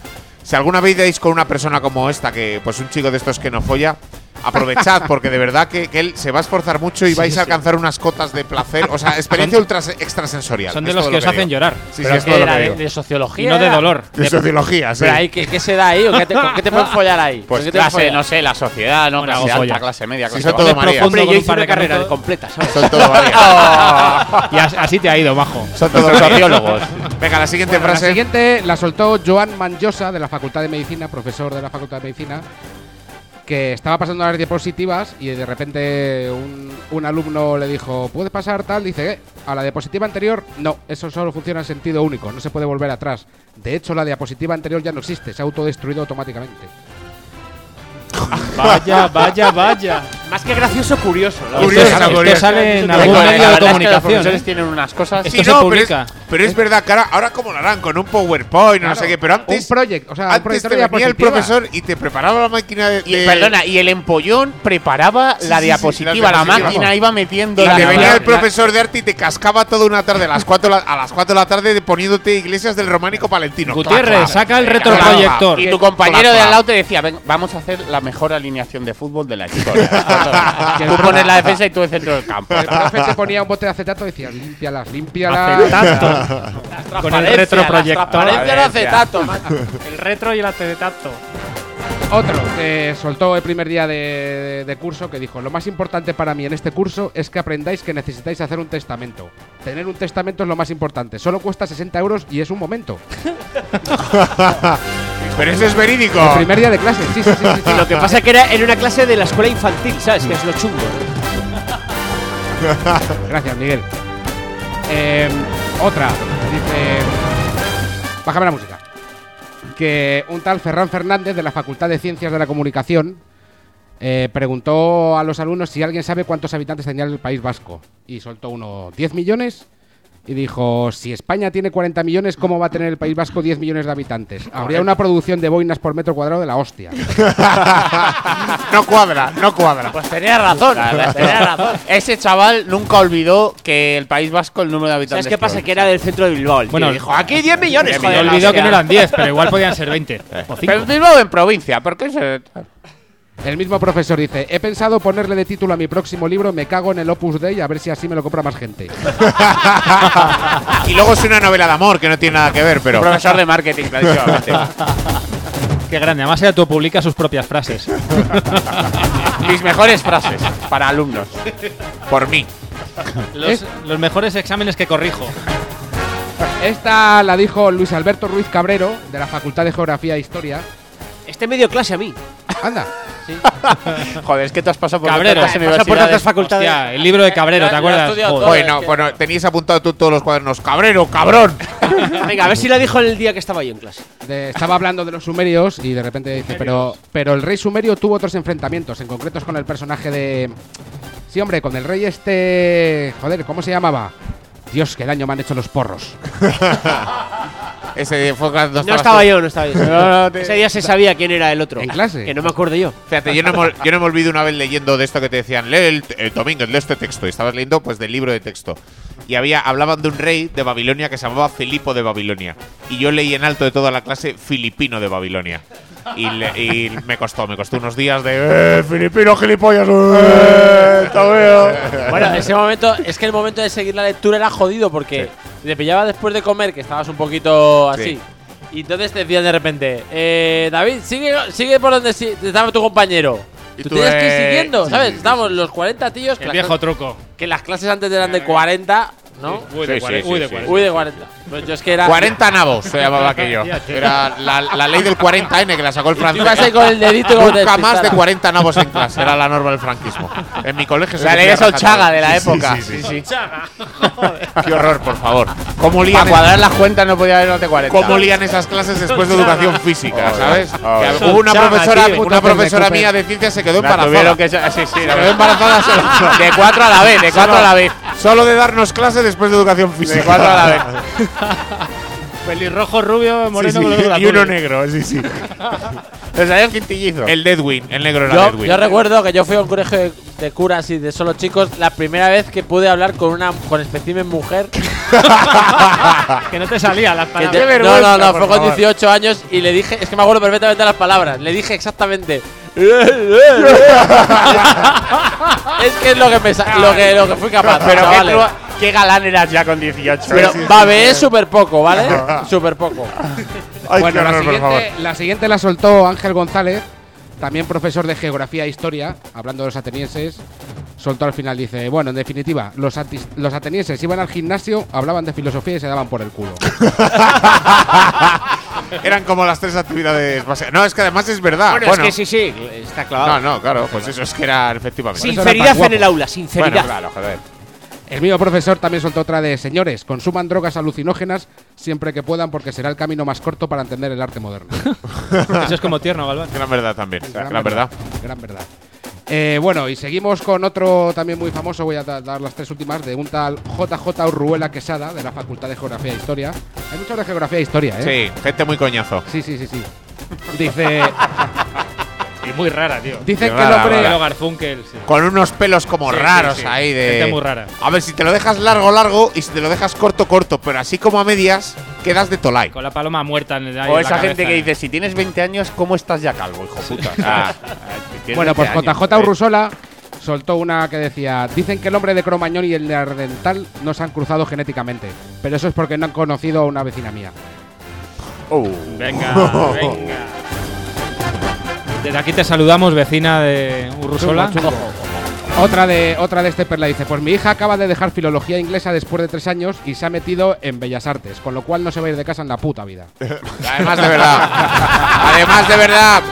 si alguna vez dais con una persona como esta, que pues un chico de estos que no folla, aprovechad, porque de verdad que, que él se va a esforzar mucho y vais a alcanzar unas cotas de placer, o sea, experiencia ultra extrasensorial. Son de los que lo os hacen digo. llorar. Sí, Pero es que era de, sociología. Y no de dolor. De sociología, sí. Pero ahí, ¿qué, qué se da ahí? ¿O qué te, ¿Con qué te pueden follar ahí? Pues ¿Con qué te clase, no sé, la sociedad, ¿no? Clase alta, clase media, Sí, clase son todo María. Hombre, yo un hice par una de carrera completa, ¿sabes? Son todo María. Y as- así te ha ido, majo. Son todos sociólogos. Venga, la siguiente Bueno, la frase. siguiente la soltó Joan Manjosa de la Facultad de Medicina, profesor de la Facultad de Medicina, que estaba pasando las diapositivas y de repente un, alumno le dijo, ¿puedes pasar tal? Dice, "Eh, a la diapositiva anterior, no, eso solo funciona en sentido único, no se puede volver atrás. De hecho, la diapositiva anterior ya no existe, se ha autodestruido automáticamente. Vaya, vaya, vaya. Más que gracioso, curioso. ¿no? Curioso, esto, esto curioso. sale en algún la medio de es que los comunicación. ¿eh? tienen unas cosas. Esto Sí, se no, publica. Pero es, pero es verdad que ahora, ahora como lo harán, con un PowerPoint, no Claro, sé qué, pero antes. un project, o sea, un antes proyector te de venía el diapositiva. profesor y te preparaba la máquina de. Y, perdona, y el empollón preparaba Sí, la sí, sí, diapositiva, la diapositivas. máquina iba metiendo Y la te venía la- el profesor de arte y te cascaba toda una tarde a las 4 a las 4 de la tarde poniéndote iglesias del románico palentino. Gutiérrez, saca el retroproyector. Y tu compañero de al lado te decía, "Ven, vamos a hacer la mejor alineación de fútbol de la historia. tú pones la defensa y tú el centro del campo. El profe te ponía un bote de acetato y decía, límpialas, límpialas. Acetato. Con el retroproyector. la transparencia no hace tato, macho. El retro y el acetato. Otro que soltó el primer día de, de curso que dijo, lo más importante para mí en este curso es que aprendáis que necesitáis hacer un testamento. Tener un testamento es lo más importante. Solo cuesta 60 euros y es un momento. Pero eso es verídico. El primer día de clase, sí, sí, sí. sí, sí. Lo que pasa es que era en una clase de la escuela infantil, ¿sabes? Que es lo chungo. Gracias, Miguel. Eh, otra, dice... Bájame la música. Que un tal Ferran Fernández de la Facultad de Ciencias de la Comunicación eh, preguntó a los alumnos si alguien sabe cuántos habitantes tenía el País Vasco. Y soltó uno, ¿10 millones? Y dijo, si España tiene 40 millones, ¿cómo va a tener el País Vasco 10 millones de habitantes? Habría una producción de boinas por metro cuadrado de la hostia. no cuadra, no cuadra. Pues tenía razón, tenía razón. Ese chaval nunca olvidó que el País Vasco, el número de habitantes. ¿Sabes qué pasa? Que era del centro de Bilbao. el tío, Bueno, y dijo, aquí 10 millones, Me olvidado que no hostia". eran 10, pero igual podían ser 20. O 5. Pero Bilbao en provincia, ¿por qué se.? El mismo profesor dice, he pensado ponerle de título a mi próximo libro Me cago en el Opus Dei a ver si así me lo compra más gente. y luego es una novela de amor que no tiene nada que ver, pero. Profesor de marketing, clarísimamente. Qué grande. Además, ella tú publica sus propias frases. Mis mejores frases para alumnos. Por mí. Los, los mejores exámenes que corrijo. Esta la dijo Luis Alberto Ruiz Cabrero, de la Facultad de Geografía e Historia. Este medio clase a mí. Anda, Joder, es que te has pasado por Cabrero, tantas Pasa por tantas universidades. facultades. Hostia, el libro de Cabrero, ¿te acuerdas? Bueno, bueno, teníais apuntado tú todos los cuadernos. Cabrero, cabrón. Venga, a ver si lo dijo el día que estaba yo en clase. de- estaba hablando de los sumerios y de repente dice, pero, pero el rey sumerio tuvo otros enfrentamientos, en concreto con el personaje de... Sí, hombre, con el rey este... Joder, ¿cómo se llamaba? Dios, qué daño me han hecho los porros. Ese fue cuando No estaba tú. yo, no estaba yo. Ese día se sabía quién era el otro. ¿En clase? Que no me acuerdo yo. Fíjate, yo no, me, yo no me olvido una vez leyendo de esto que te decían, lee el, el domingo, lee este texto. Y estabas leyendo pues del libro de texto. Y había, hablaban de un rey de Babilonia que se llamaba Filipo de Babilonia. Y yo leí en alto de toda la clase Filipino de Babilonia. Y, le- y me costó, me costó unos días de ¡Eh, Filipino gilipollas! ¡Eh, te veo". Bueno, ese momento, es que el momento de seguir la lectura era jodido porque le pillaba después de comer, que estabas un poquito así. Sí. Y entonces te decían de repente, eh, David, sigue, sigue por donde si- estaba tu compañero. Y tú tú, tienes que ir eh, siguiendo, sí, ¿sabes? sí, sí, Estábamos los 40 tíos, que, El viejo truco. que las clases antes eran de 40, ¿no? Uy, de Sí, cuare- sí, uy, sí, de sí. cuare- Uy, de 40. Pues yo es que era. 40 nabos se llamaba aquello. Era la, la ley del 40N que la sacó el ahí con el dedito Nunca más de despistara. 40 nabos en clase, era la norma del franquismo. En mi colegio se La ley de Solchaga de la época. Sí, sí, sí. Qué horror, por favor. ¿Cómo Para lían, cuadrar las cuentas no podía haber más de 40. cómo lían esas clases después de educación física, ¿sabes? Hubo una profesora, tío. una profesora mía de ciencias se quedó embarazada. sí, sí, Se quedó embarazada. De cuatro a la vez, de cuatro a la vez. Solo de darnos clases después de educación física. De cuatro a la vez. Pelirrojo, rubio, moreno, sí, y uno negro, sí, sí. Les salían quintillizos. El Deadwin, el negro era Yo, Deadwin. yo recuerdo que yo fui a un colegio de, de curas y de solo chicos la primera vez que pude hablar con una con espécimen mujer. Que no te salía las palabras. te- no, no, no, fue con 18 años y le dije, es que me acuerdo perfectamente las palabras. Le dije exactamente, es que es lo que, me lo que, lo que fui capaz. Pero chavales. Qué galán eras ya con 18. Pero Babe es súper poco, ¿vale? Súper poco. Ay, bueno, la, horror, siguiente, la siguiente la soltó Ángel González, también profesor de geografía e historia, hablando de los atenienses. Soltó al final, dice, bueno, en definitiva, los, atis- los atenienses iban al gimnasio, hablaban de filosofía y se daban por el culo. Eran como las tres actividades básicas. No, es que además es verdad. Bueno, Bueno, es que sí, sí, está No, clavado. no, claro, pues eso es que era efectivamente. Sinceridad en el aula, Bueno, sinceridad. claro, joder. El mío profesor también soltó otra de, señores, consuman drogas alucinógenas siempre que puedan porque será el camino más corto para entender el arte moderno. Eso es como tierno, Galván. Gran verdad también. Gran, verdad. Gran verdad. Eh, bueno, y seguimos con otro también muy famoso, voy a da- dar las tres últimas, de un tal JJ Urruela Quesada, de la Facultad de Geografía e Historia. Hay mucho de Geografía e Historia, ¿eh? Sí, gente muy coñazo. Sí, sí, sí, sí. Dice, Y muy rara, tío. dicen Qué que el hombre... Garfunkel. sí. Con unos pelos como Sí, raros sí. ahí de. Gente muy rara. A ver, si te lo dejas largo, largo, y si te lo dejas corto, corto, pero así como a medias, quedas de Tolai. Con la paloma muerta en el ahí O esa gente que dice, si tienes 20 años, ¿cómo estás ya calvo, hijo puta? Ah, tienes Bueno, pues 20 años, JJ eh. Urrusola soltó una que decía, dicen que el hombre de Cromañón y el de Ardental no se han cruzado genéticamente, pero eso es porque no han conocido a una vecina mía. Oh. Venga, venga. Desde aquí te saludamos, vecina de Urrusola. Otra de, otra de este perla dice, pues mi hija acaba de dejar filología inglesa después de tres años y se ha metido en Bellas Artes, con lo cual no se va a ir de casa en la puta vida. Además de verdad. Además de verdad.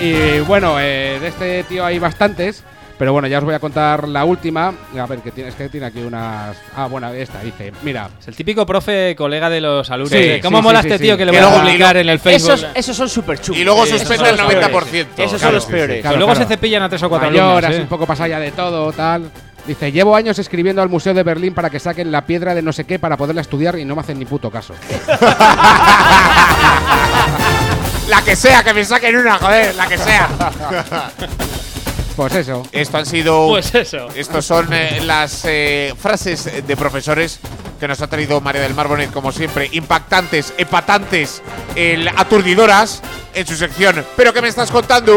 Y bueno, eh, de este tío hay bastantes, pero bueno, ya os voy a contar la última. A ver, que tiene, es que tiene aquí unas... Ah, bueno, esta dice, mira, Es el típico profe colega de los alumnos. Sí, ¿Cómo sí, mola sí, este sí, tío que le voy a publicar en el Facebook? Esos, esos son súper chungos. Y luego Sí, suspende el esos son los peores. 90%. Esos son Claro, los sí, sí. peores. Claro, y luego claro. se cepillan a tres o cuatro mayor, alumnos. ¿eh? un poco pasada de todo, tal. Dice, llevo años escribiendo al Museo de Berlín para que saquen la piedra de no sé qué para poderla estudiar y no me hacen ni puto caso. La que sea, que me saquen una, joder, la que sea. Pues eso. Esto han sido. Pues eso. Estos son eh, las eh, frases de profesores que nos ha traído María del Mar Bonet, como siempre, impactantes, epatantes, el- aturdidoras en su sección. ¿Pero qué me estás contando?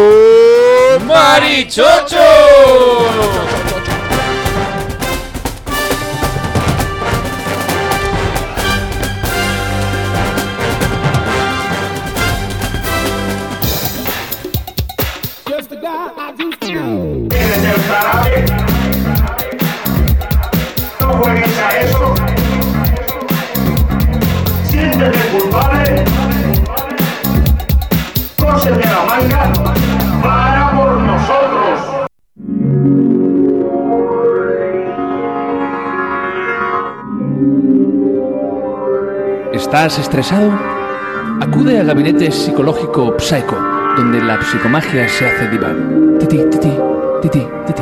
¡Marichocho! ¿Estás estresado? Acude al gabinete psicológico Psycho, donde la psicomagia se hace diván. Titi, titi, titi, titi.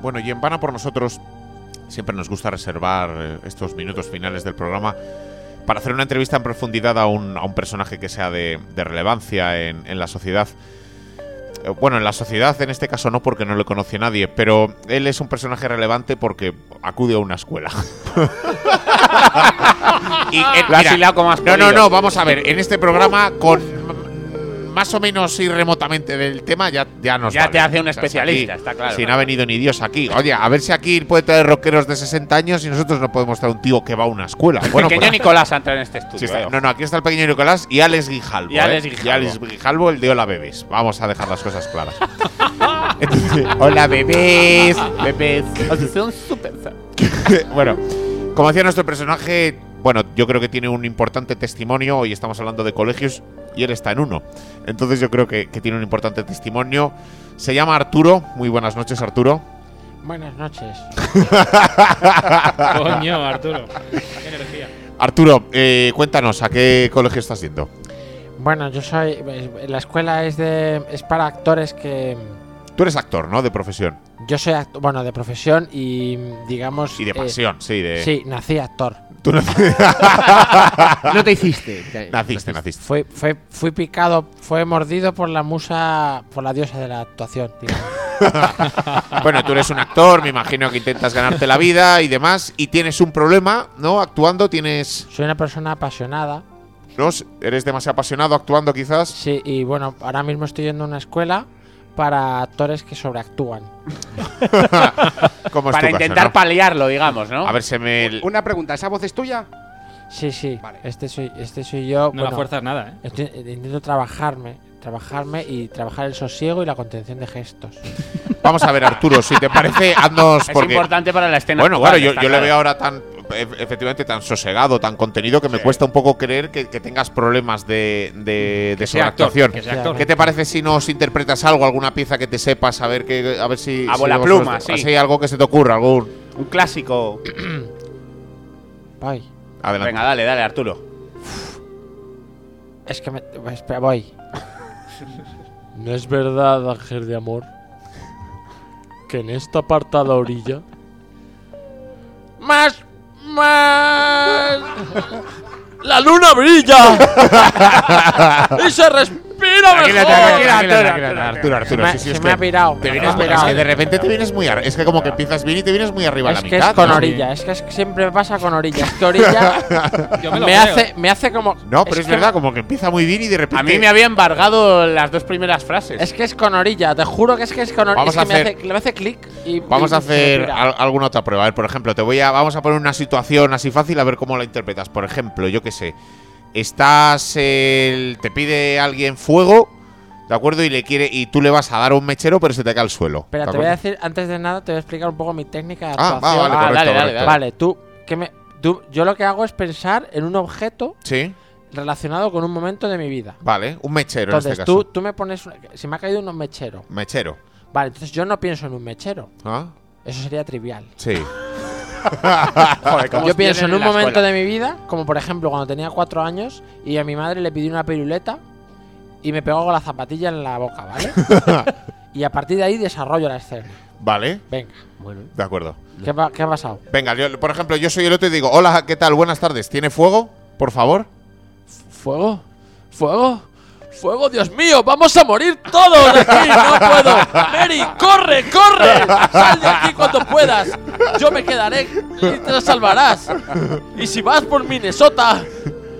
Bueno, y en Vana por nosotros siempre nos gusta reservar eh, estos minutos finales del programa para hacer una entrevista en profundidad a un, a un personaje que sea de, de relevancia en, en la sociedad. Eh, Bueno, en la sociedad en este caso no porque no le conoce nadie, pero él es un personaje relevante porque acude a una escuela. y, eh, mira, como has no, no, no, vamos a ver, en este programa con más o menos y remotamente del tema ya, ya nos Ya te hace un especialista, aquí- está claro. Si no ha venido ni Dios aquí. Oye, a ver si aquí puede traer rockeros de 60 años y nosotros no podemos traer un tío que va a una escuela. Bueno, Pequeño pues- Nicolás entra en este estudio. Sí, está- eh. no, no, aquí está el pequeño Nicolás y Alex Guijalvo. Y Alex ¿eh? Guijalvo. Y Alex Guijalvo, el de Hola Bebés. Vamos a dejar las cosas claras. Entonces, Hola Bebés. Bebés. O sea, son súper. bueno, como decía nuestro personaje, bueno, yo creo que tiene un importante testimonio. Hoy estamos hablando de colegios y él está en uno. Entonces yo creo que, que tiene un importante testimonio. Se llama Arturo. Muy buenas noches, Arturo. Buenas noches. Coño, Arturo. Qué energía. Arturo, eh, cuéntanos, ¿a qué colegio estás yendo? Bueno, yo soy. La escuela es de. es para actores que. Tú eres actor, ¿no? De profesión. Yo soy actor, bueno, de profesión y digamos. Y de eh, pasión, sí, de. Sí, nací actor. Tú no- No te hiciste. naciste, naciste. Fue, fue, fui picado, fue mordido por la musa, por la diosa de la actuación. Bueno, tú eres un actor, me imagino que intentas ganarte la vida y demás, y tienes un problema, ¿no? Actuando, tienes. Soy una persona apasionada. ¿No? Eres demasiado apasionado actuando, quizás. Sí, y bueno, ahora mismo estoy yendo a una escuela para actores que sobreactúan. Como es Para tu caso, intentar ¿no? paliarlo, digamos, ¿no? A ver, se me. Una pregunta, ¿esa voz es tuya? Sí, sí. Vale. Este soy, este soy yo. No la fuerzas nada, ¿eh? estoy- intento trabajarme, trabajarme y trabajar el sosiego y la contención de gestos. Vamos a ver, Arturo, si te parece, haznos. es porque. importante para la escena. Bueno, actual, claro, yo, está yo le claro. veo ahora tan. Efectivamente, tan sosegado, tan contenido, que me cuesta un poco creer que, que tengas problemas de, de, de sobreactuación. que sea actor. ¿Qué te parece si nos interpretas algo, alguna pieza que te sepas, a ver, que, a ver si. A si bola pluma, sí. Así, algo que se te ocurra, algún. Un clásico. Adelante. Venga, dale, dale, Arturo. Es que me. Espera, voy. ¿No es verdad, Ángel de Amor, que en esta apartada orilla. ¡Más! ¡La luna brilla! ¡Y se respira Tranquila, tranquila, tranquila, Arturo, Arturo. Se me- sí, sí, se es me ha pirado, Te vienes, me es que de repente te vienes muy arriba. Es que como que empiezas bien y te vienes muy arriba a la Es que mitad. es con ¿no? orilla, es que, es siempre me pasa con orilla. Es que orilla Yo me lo me, hace, me hace como. No, pero es, que- verdad, como que empieza muy bien y de repente. A mí me había embargado las dos primeras frases. Es que es con orilla, te juro que es que es con orilla. Vamos es a que me hacer- hace, le hace clic y. Vamos y a me hacer al- alguna otra prueba. A ver, por ejemplo, te voy a vamos a poner una situación así fácil a ver cómo la interpretas. Por ejemplo, yo qué sé, estás el- te pide alguien fuego, ¿de acuerdo? Y le quiere y tú le vas a dar un mechero, pero se te cae al suelo. ¿de te voy a decir, antes de nada, te voy a explicar un poco mi técnica de Ah, actuación. va, vale, Ah, correcto, dale. Vale, tú, que me, tú, yo lo que hago es pensar en un objeto Sí, relacionado con un momento de mi vida. vale, un mechero Entonces, en este tú, caso. tú me pones. una- Si me ha caído un mechero. Mechero. Vale, entonces yo no pienso en un mechero. ¿Ah? Eso sería trivial. Sí. Joder, ¿cómo Yo pienso en un momento escuela? de mi vida, como por ejemplo cuando tenía cuatro años y a mi madre le pedí una piruleta y me pegó con la zapatilla en la boca, ¿vale? y a partir de ahí desarrollo la escena. Vale, Venga, Bueno, de acuerdo. ¿qué, pa- qué ha pasado? Venga, yo, por ejemplo, yo soy el otro y digo, hola, ¿qué tal? Buenas tardes. ¿Tiene fuego? Por favor. ¿Fuego? ¿Fuego? ¡Fuego, Dios mío! ¡Vamos a morir todos aquí! ¡No puedo! ¡Mary, corre, corre! ¡Sal de aquí cuando puedas! Yo me quedaré y te salvarás. Y si vas por Minnesota,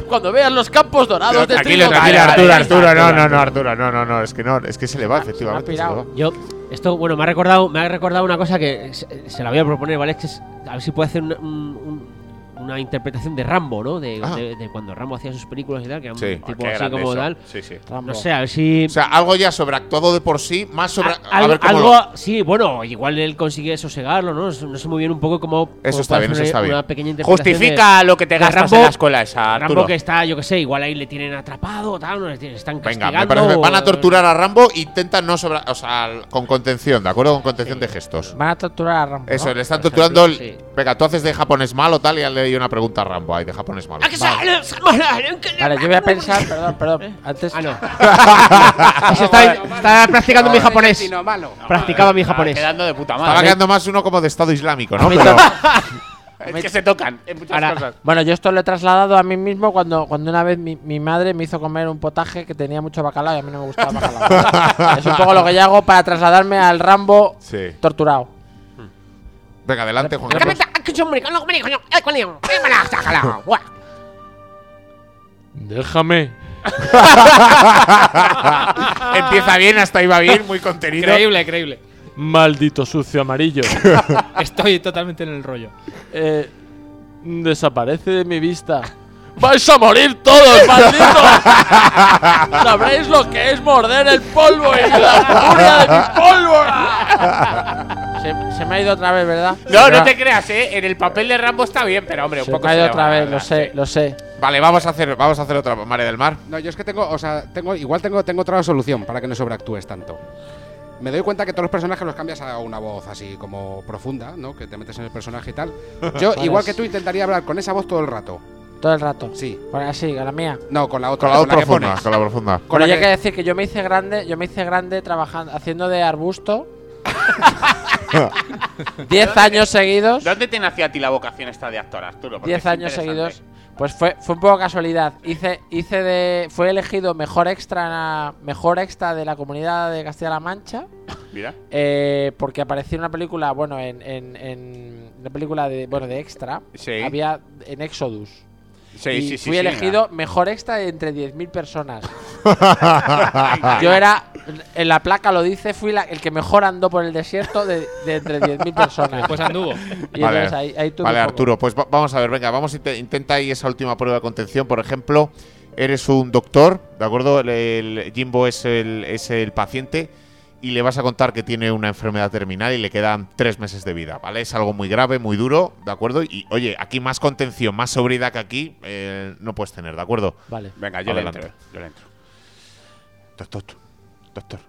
cuando veas los campos dorados de tranquilo, trigo... tranquilo, Arturo, Arturo, no, no, no, Arturo, no, no, no, es que no, es que se le va, ha efectivamente. yo, esto, bueno, me ha recordado, me ha recordado una cosa que se, se la voy a proponer, ¿vale? Es que es- a ver si puede hacer un- una interpretación de Rambo, ¿no? De, Ah. de- de cuando Rambo hacía sus películas y tal, que era un Sí. tipo Qué así como eso. tal. Sí, sí. Rambo. No sé, a ver si. O sea, algo ya sobreactuado de por sí, más sobre. a- A, algo, ver cómo algo- lo- sí, bueno, igual él consigue sosegarlo, ¿no? No sé no sé muy bien un poco cómo. Eso está bien, eso está bien. Una pequeña interpretación Justifica lo que te de gastas Rambo- en la escuela esa. Rambo que está, yo que sé, igual ahí le tienen atrapado, tal, no le tienen- están Venga, castigando. me parece. Van a o- torturar a Rambo, intentan no sobre. O sea, con contención, ¿de acuerdo? Con contención de gestos. Van a torturar a Rambo. Eso, ¿no? le están Por torturando. ejemplo, el- sí. Venga, tú haces de japonés malo, tal, y le una pregunta a Rambo ahí, de japonés malo. Vale, yo voy a pensar, perdón, perdón. Antes. Ah, no. Eso está, está practicando mi japonés. Practicaba mi japonés. Quedando de puta Estaba madre. quedando más uno como de Estado Islámico, ¿no? Pero. Es que se tocan en muchas Ahora- cosas. Bueno, yo esto lo he trasladado a mí mismo cuando, cuando una vez mi, mi madre me hizo comer un potaje que tenía mucho bacalao y a mí no me gustaba el bacalao. es un poco lo que yo hago para trasladarme al Rambo Sí. torturado. Venga, adelante, Juan Carlos. Déjame. Empieza bien, hasta va bien, muy contenido. Increíble, increíble. Maldito sucio amarillo. Estoy totalmente en el rollo. Eh, desaparece de mi vista. ¡Vais a morir todos, malditos! Sabréis lo que es morder el polvo y la furia de mi pólvora. Se, se me ha ido otra vez, ¿verdad? No, no te creas, ¿eh? En el papel de Rambo está bien, pero hombre, un Se poco me ha ido se otra vez, la lo sé, sí. lo sé. Vale, vamos a hacer, vamos a hacer otra, Mare del Mar. No, yo es que tengo, o sea, tengo, igual tengo, tengo otra solución para que no sobreactúes tanto. Me doy cuenta que todos los personajes los cambias a una voz así como profunda, ¿no? Que te metes en el personaje y tal. Yo, Vale, igual sí. que tú, intentaría hablar con esa voz todo el rato. Todo el rato. Sí. Con así, con la mía. No, con la otra. Con la otra que profunda, pones. con la profunda. Con la hay que- que decir que yo me hice grande, yo me hice grande trabajando, haciendo de arbusto. 10 años seguidos. ¿Dónde te nació a ti la vocación esta de actor, Arturo? Porque 10 es años seguidos. Pues fue, fue un poco casualidad. Hice, hice de. Fue elegido mejor extra mejor extra de la comunidad de Castilla-La Mancha. Mira. eh, porque apareció en una película, bueno, en, en, en una película de, bueno, de extra. Sí. Había en Exodus. Sí, y sí, sí. fui sí, elegido mejor extra de entre 10.000 personas. Yo era, en la placa lo dice, fui la- el que mejor andó por el desierto de, de entre 10.000 personas. Pues anduvo. Y Vale, entonces ahí, ahí vale. Arturo, pues va- vamos a ver, venga, vamos a inte- intenta ahí esa última prueba de contención. Por ejemplo, eres un doctor, ¿de acuerdo? El, el- Jimbo es el, es el paciente y le vas a contar que tiene una enfermedad terminal y le quedan tres meses de vida, ¿vale? Es algo muy grave, muy duro, ¿de acuerdo? Y oye, aquí más contención, más sobriedad que aquí eh, no puedes tener, ¿de acuerdo? Vale. Venga, yo Adelante. le entro. Yo le entro. Doctor, doctor.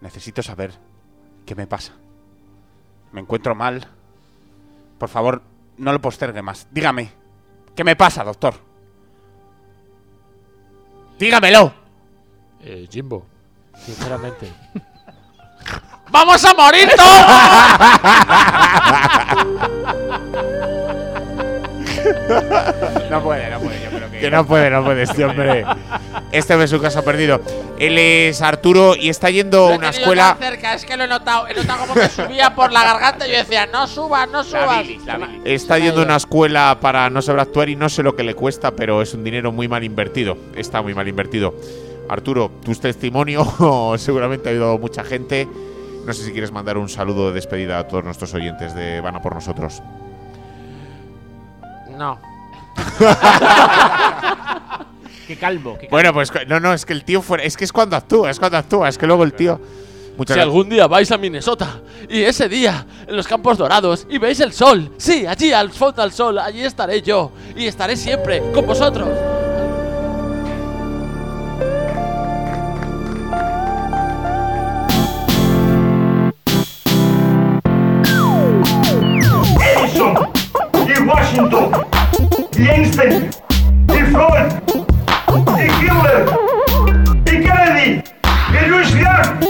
Necesito saber qué me pasa. Me encuentro mal. Por favor, no lo postergue más. Dígame. ¿Qué me pasa, doctor? Dígamelo. Eh, Jimbo, sinceramente. ¡Vamos a morir No puede, no puede. Yo creo que. Que no puede, no puede, este hombre. Este es su caso perdido. Él es Arturo y está yendo a una escuela. cerca, es que lo he notado. He notado como me subía por la garganta y yo decía, no subas, no La subas. bilis, la bilis. Está yendo a una escuela para no saber actuar y no sé lo que le cuesta, pero es un dinero muy mal invertido. Está muy mal invertido. Arturo, tu testimonio seguramente ha ayudado a mucha gente. No sé si quieres mandar un saludo de despedida a todos nuestros oyentes de Van a por nosotros. No. Qué calmo. Qué calmo. Bueno, pues no, no, es que el tío fuera. Es que es cuando actúa, es cuando actúa, es que luego el tío. Muchas Si gracias. algún día vais a Minnesota y ese día en los campos dorados y veis el sol, sí, allí al fondo del sol, allí estaré yo y estaré siempre con vosotros. Y Einstein, y Freud, y Hitler, y Kennedy, y Luis Gard,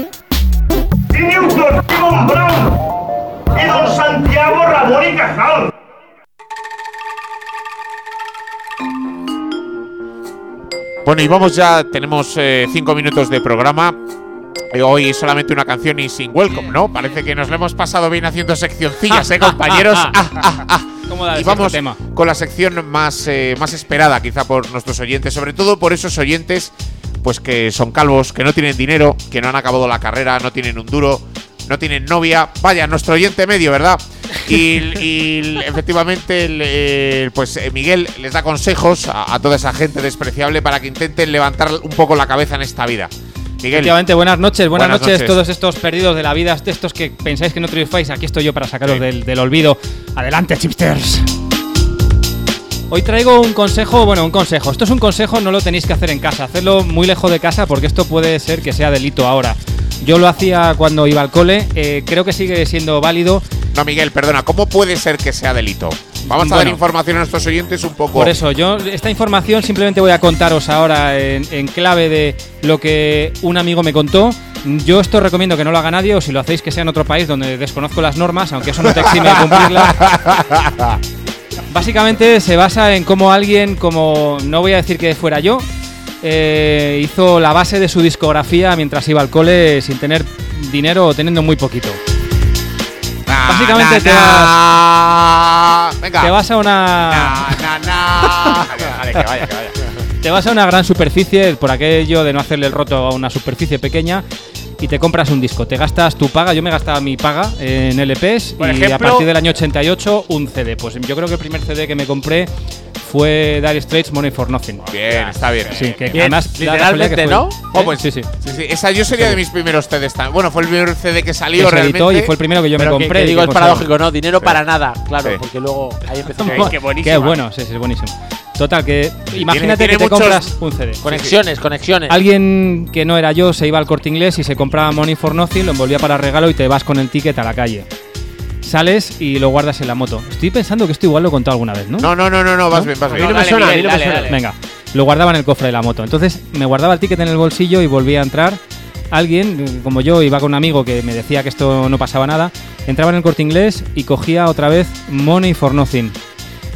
y Newton, y Von Braun, y don Santiago Ramón y Cajal. Bueno, y vamos ya, tenemos eh, cinco minutos de programa. Hoy solamente una canción y sin welcome, ¿no? Parece que nos lo hemos pasado bien haciendo seccioncillas, ¿eh, compañeros? Ah, ah, ah. ¿Cómo da Y el vamos tema? con la sección más, eh, más esperada quizá por nuestros oyentes, sobre todo por esos oyentes pues que son calvos, que no tienen dinero, que no han acabado la carrera, no tienen un duro, no tienen novia. Vaya, nuestro oyente medio, ¿verdad? Y, y efectivamente, el, eh, pues eh, Miguel les da consejos a, a toda esa gente despreciable para que intenten levantar un poco la cabeza en esta vida. Miguel, Efectivamente, buenas noches, buenas, Buenas noches, noches. todos estos perdidos de la vida, estos que pensáis que no triunfáis, aquí estoy yo para sacaros Sí. del, del olvido. Adelante, chipsters. Hoy traigo un consejo, bueno, un consejo. Esto es un consejo, no lo tenéis que hacer en casa, hacerlo muy lejos de casa porque esto puede ser que sea delito ahora. Yo lo hacía cuando iba al cole, eh, creo que sigue siendo válido. no, Miguel, perdona, ¿cómo puede ser que sea delito? Vamos a dar información a nuestros oyentes un poco. Por eso, yo esta información simplemente voy a contaros ahora en, en clave de lo que un amigo me contó. Yo esto recomiendo que no lo haga nadie o si lo hacéis que sea en otro país donde desconozco las normas, aunque eso no te exime de cumplirlas. Básicamente se basa en cómo alguien, como no voy a decir que fuera yo, eh, hizo la base de su discografía mientras iba al cole sin tener dinero o teniendo muy poquito. Básicamente na, te na. Venga. Te vas a una... Na, na, na. Vale, que vaya, que vaya. Te vas a una gran superficie, por aquello de no hacerle el roto a una superficie pequeña, y te compras un disco. Te gastas tu paga, yo me gastaba mi paga en LPs, Por y a partir del año 88 un CD. Pues yo creo que el primer CD que me compré fue Dire Straits Money for Nothing. Bien, está bien. Sí, que Bien, además literalmente, ¿no? Oh, pues sí, sí. Sí, sí, esa yo sería de mis primeros CDs también. Bueno, fue el primer CD que Que salió se editó realmente. y fue el primero que yo Pero me compré. que digo, es paradójico, ¿no? Dinero Sí. para nada, claro, Sí. porque luego ahí empezó. Qué- qué buenísima. Qué bueno, sí, sí, es buenísimo. Total, que imagínate tiene que te compras un CD. Conexiones, conexiones. Alguien que no era yo se iba al corte inglés y se compraba Money for Nothing, lo envolvía para regalo y te vas con el ticket a la calle. Sales y lo guardas en la moto. Estoy pensando que esto igual lo he contado alguna vez, ¿no? No, no, no, no, no, vas bien, vas bien. no me dale, Miguel, no dale, dale. Venga, lo guardaba en el cofre de la moto. Entonces me guardaba el ticket en el bolsillo y volvía a entrar alguien, como yo, iba con un amigo que me decía que esto no pasaba nada, entraba en el corte inglés y cogía otra vez Money for Nothing.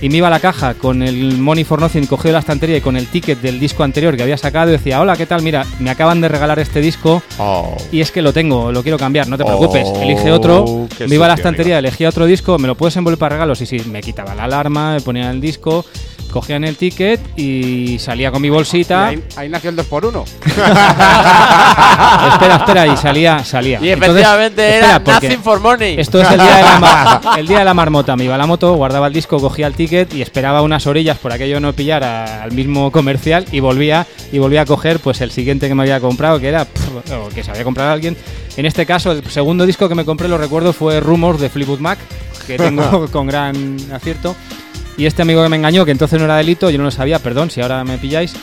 Y me iba a la caja con el Money for Nothing cogido de la estantería y con el ticket del disco anterior que había sacado y decía, hola, ¿qué tal? Mira, me acaban de regalar este disco Oh. y es que lo tengo, lo quiero cambiar, no te preocupes, Oh, elige otro. Me iba a la estantería, elegía otro disco, me lo puedes envolver para regalos y sí, me quitaba la alarma, me ponían el disco, cogían el ticket y salía con mi bolsita. Ahí, ahí nació el 2x1. espera, espera, y salía, salía. Y Entonces, efectivamente espera, era Nothing for Money. Esto es el día, de la mar- el día de la marmota. Me iba a la moto, guardaba el disco, cogía el ticket y esperaba unas orillas por aquello no pillara al mismo comercial y volvía y volvía a coger pues el siguiente que me había comprado, que era pff, o que se había comprado alguien. En este caso, el segundo disco que me compré, lo recuerdo, fue Rumors de Fleetwood Mac, que tengo con gran acierto. Y este amigo que me engañó, que entonces no era delito, yo no lo sabía, perdón si ahora me pilláis.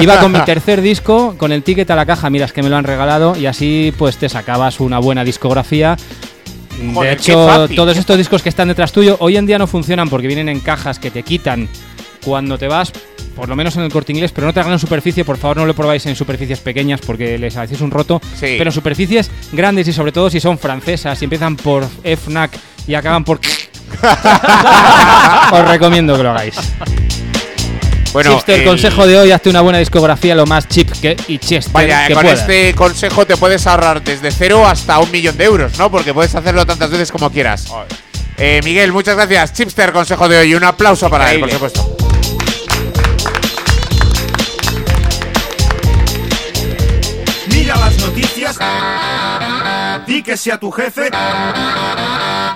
Iba con mi tercer disco, con el ticket a la caja, miras que me lo han regalado, y así pues te sacabas una buena discografía. Joder, de hecho, todos estos discos que están detrás tuyo hoy en día no funcionan porque vienen en cajas que te quitan cuando te vas, por lo menos en el corte inglés, pero no te hagan en superficie, por favor no lo probáis en superficies pequeñas porque les hacéis un roto, Sí. pero en superficies grandes y sobre todo si son francesas y empiezan por FNAC y acaban por... Os recomiendo que lo hagáis. Bueno, Chipster, el- consejo de hoy, hazte una buena discografía lo más chip que, y chester Vaya, que con puedas. este consejo te puedes ahorrar desde cero hasta un millón de euros, ¿no? Porque puedes hacerlo tantas veces como quieras. Eh, Miguel, muchas gracias. Chipster, consejo de hoy. Un aplauso para él, por supuesto. Que sea tu jefe.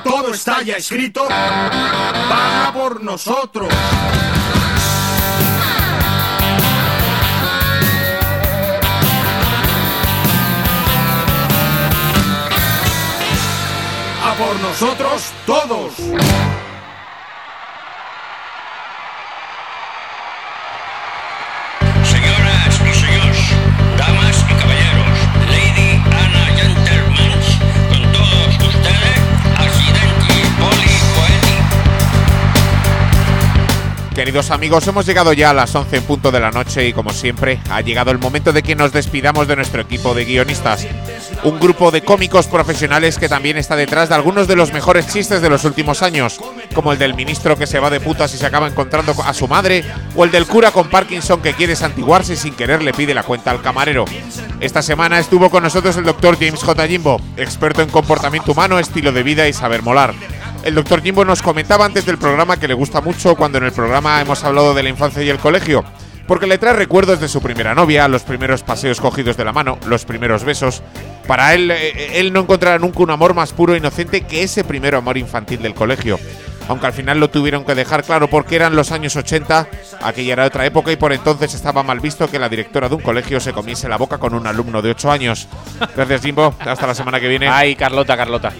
Todo está ya escrito. Van a por nosotros. A por nosotros todos. Queridos amigos, hemos llegado ya a las 11 en punto de la noche y como siempre ha llegado el momento de que nos despidamos de nuestro equipo de guionistas. Un grupo de cómicos profesionales que también está detrás de algunos de los mejores chistes de los últimos años, como el del ministro que se va de putas y se acaba encontrando a su madre, o el del cura con Parkinson que quiere santiguarse sin querer le pide la cuenta al camarero. Esta semana estuvo con nosotros el doctor James J. Jimbo, experto en comportamiento humano, estilo de vida y saber molar. El doctor Jimbo nos comentaba antes del programa que le gusta mucho cuando en el programa hemos hablado de la infancia y el colegio, porque le trae recuerdos de su primera novia, los primeros paseos cogidos de la mano, los primeros besos. Para él, eh, él no encontrará nunca un amor más puro e inocente que ese primer amor infantil del colegio. Aunque al final lo tuvieron que dejar claro porque eran los años 80, aquella era otra época y por entonces estaba mal visto que la directora de un colegio se comiese la boca con un alumno de 8 años. Gracias Jimbo, hasta la semana que viene. Ay, Carlota, Carlota.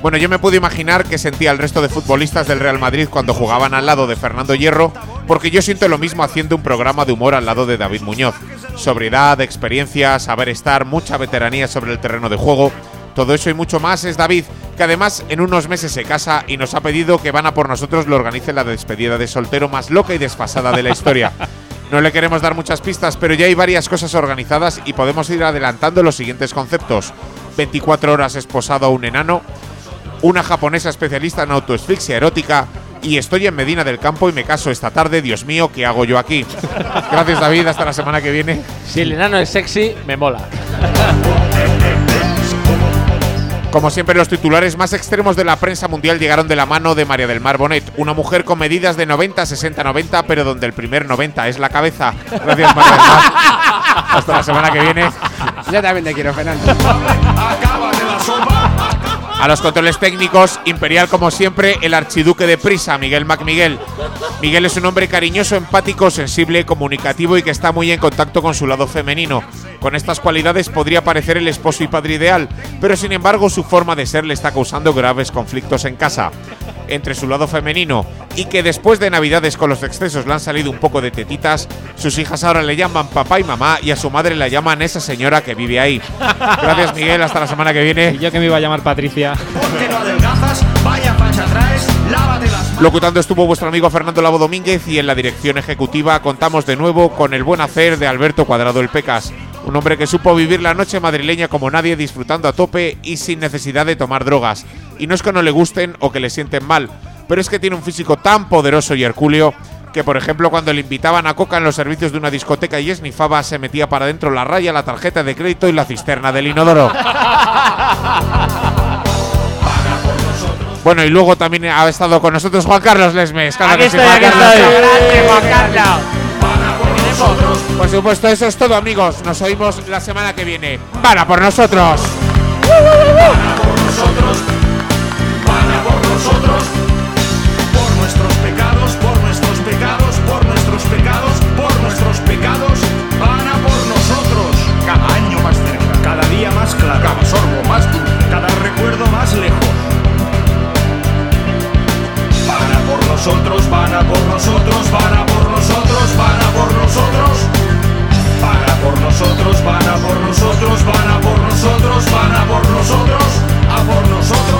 Bueno, yo me puedo imaginar que sentía el resto de futbolistas del Real Madrid cuando jugaban al lado de Fernando Hierro, porque yo siento lo mismo haciendo un programa de humor al lado de David Muñoz. Sobriedad, experiencia, saber estar, mucha veteranía sobre el terreno de juego. Todo eso y mucho más es David, que además en unos meses se casa y nos ha pedido que van a por nosotros lo organice la despedida de soltero más loca y desfasada de la historia. No le queremos dar muchas pistas, pero ya hay varias cosas organizadas y podemos ir adelantando los siguientes conceptos. 24 horas esposado a un enano, una japonesa especialista en autoasfixia erótica y estoy en Medina del Campo y me caso esta tarde. Dios mío, ¿qué hago yo aquí? Gracias David, hasta la semana que viene. Si el enano es sexy, me mola. Como siempre, los titulares más extremos de la prensa mundial llegaron de la mano de María del Mar Bonet, una mujer con medidas de 90, 60, 90, pero donde el primer 90 es la cabeza. Gracias María del Mar. Hasta la semana que viene. Yo también te quiero, Fernando. A los controles técnicos, Imperial como siempre, el archiduque de prisa, Miguel MacMiguel. Miguel es un hombre cariñoso, empático, sensible, comunicativo y que está muy en contacto con su lado femenino. Con estas cualidades podría parecer el esposo y padre ideal, pero sin embargo su forma de ser le está causando graves conflictos en casa. entre su lado femenino y que después de Navidades con los excesos le han salido un poco de tetitas, sus hijas ahora le llaman papá y mamá y a su madre la llaman esa señora que vive ahí. Gracias Miguel, hasta la semana que viene. Y yo que me iba a llamar Patricia. Locutando estuvo vuestro amigo Fernando Lavo Domínguez y en la dirección ejecutiva contamos de nuevo con el buen hacer de Alberto Cuadrado el Pecas. Un hombre que supo vivir la noche madrileña como nadie, disfrutando a tope y sin necesidad de tomar drogas. Y no es que no le gusten o que le sienten mal, pero es que tiene un físico tan poderoso y hercúleo que, por ejemplo, cuando le invitaban a coca en los servicios de una discoteca y esnifaba, se metía para adentro la raya, la tarjeta de crédito y la cisterna del inodoro. Bueno, y luego también ha estado con nosotros Juan Carlos Lesmes. Claro Aquí que sí, estoy, Juan aquí Carlos. estoy. Grande, Juan Carlos. Por supuesto, eso es todo, amigos. Nos oímos la semana que viene. ¡Para por nosotros! ¡Para por nosotros! ¡Para por nosotros! Por nuestros pecados, por nuestros pecados, por nuestros pecados, por nuestros pecados. ¡Para por nosotros! Cada año más cerca, cada día más claro, cada sorbo más dulce, cada recuerdo más lejos. Para por nosotros, para por nosotros, para por nosotros, para por nosotros por nosotros, van a por nosotros, van a por nosotros, van a por nosotros, a por nosotros.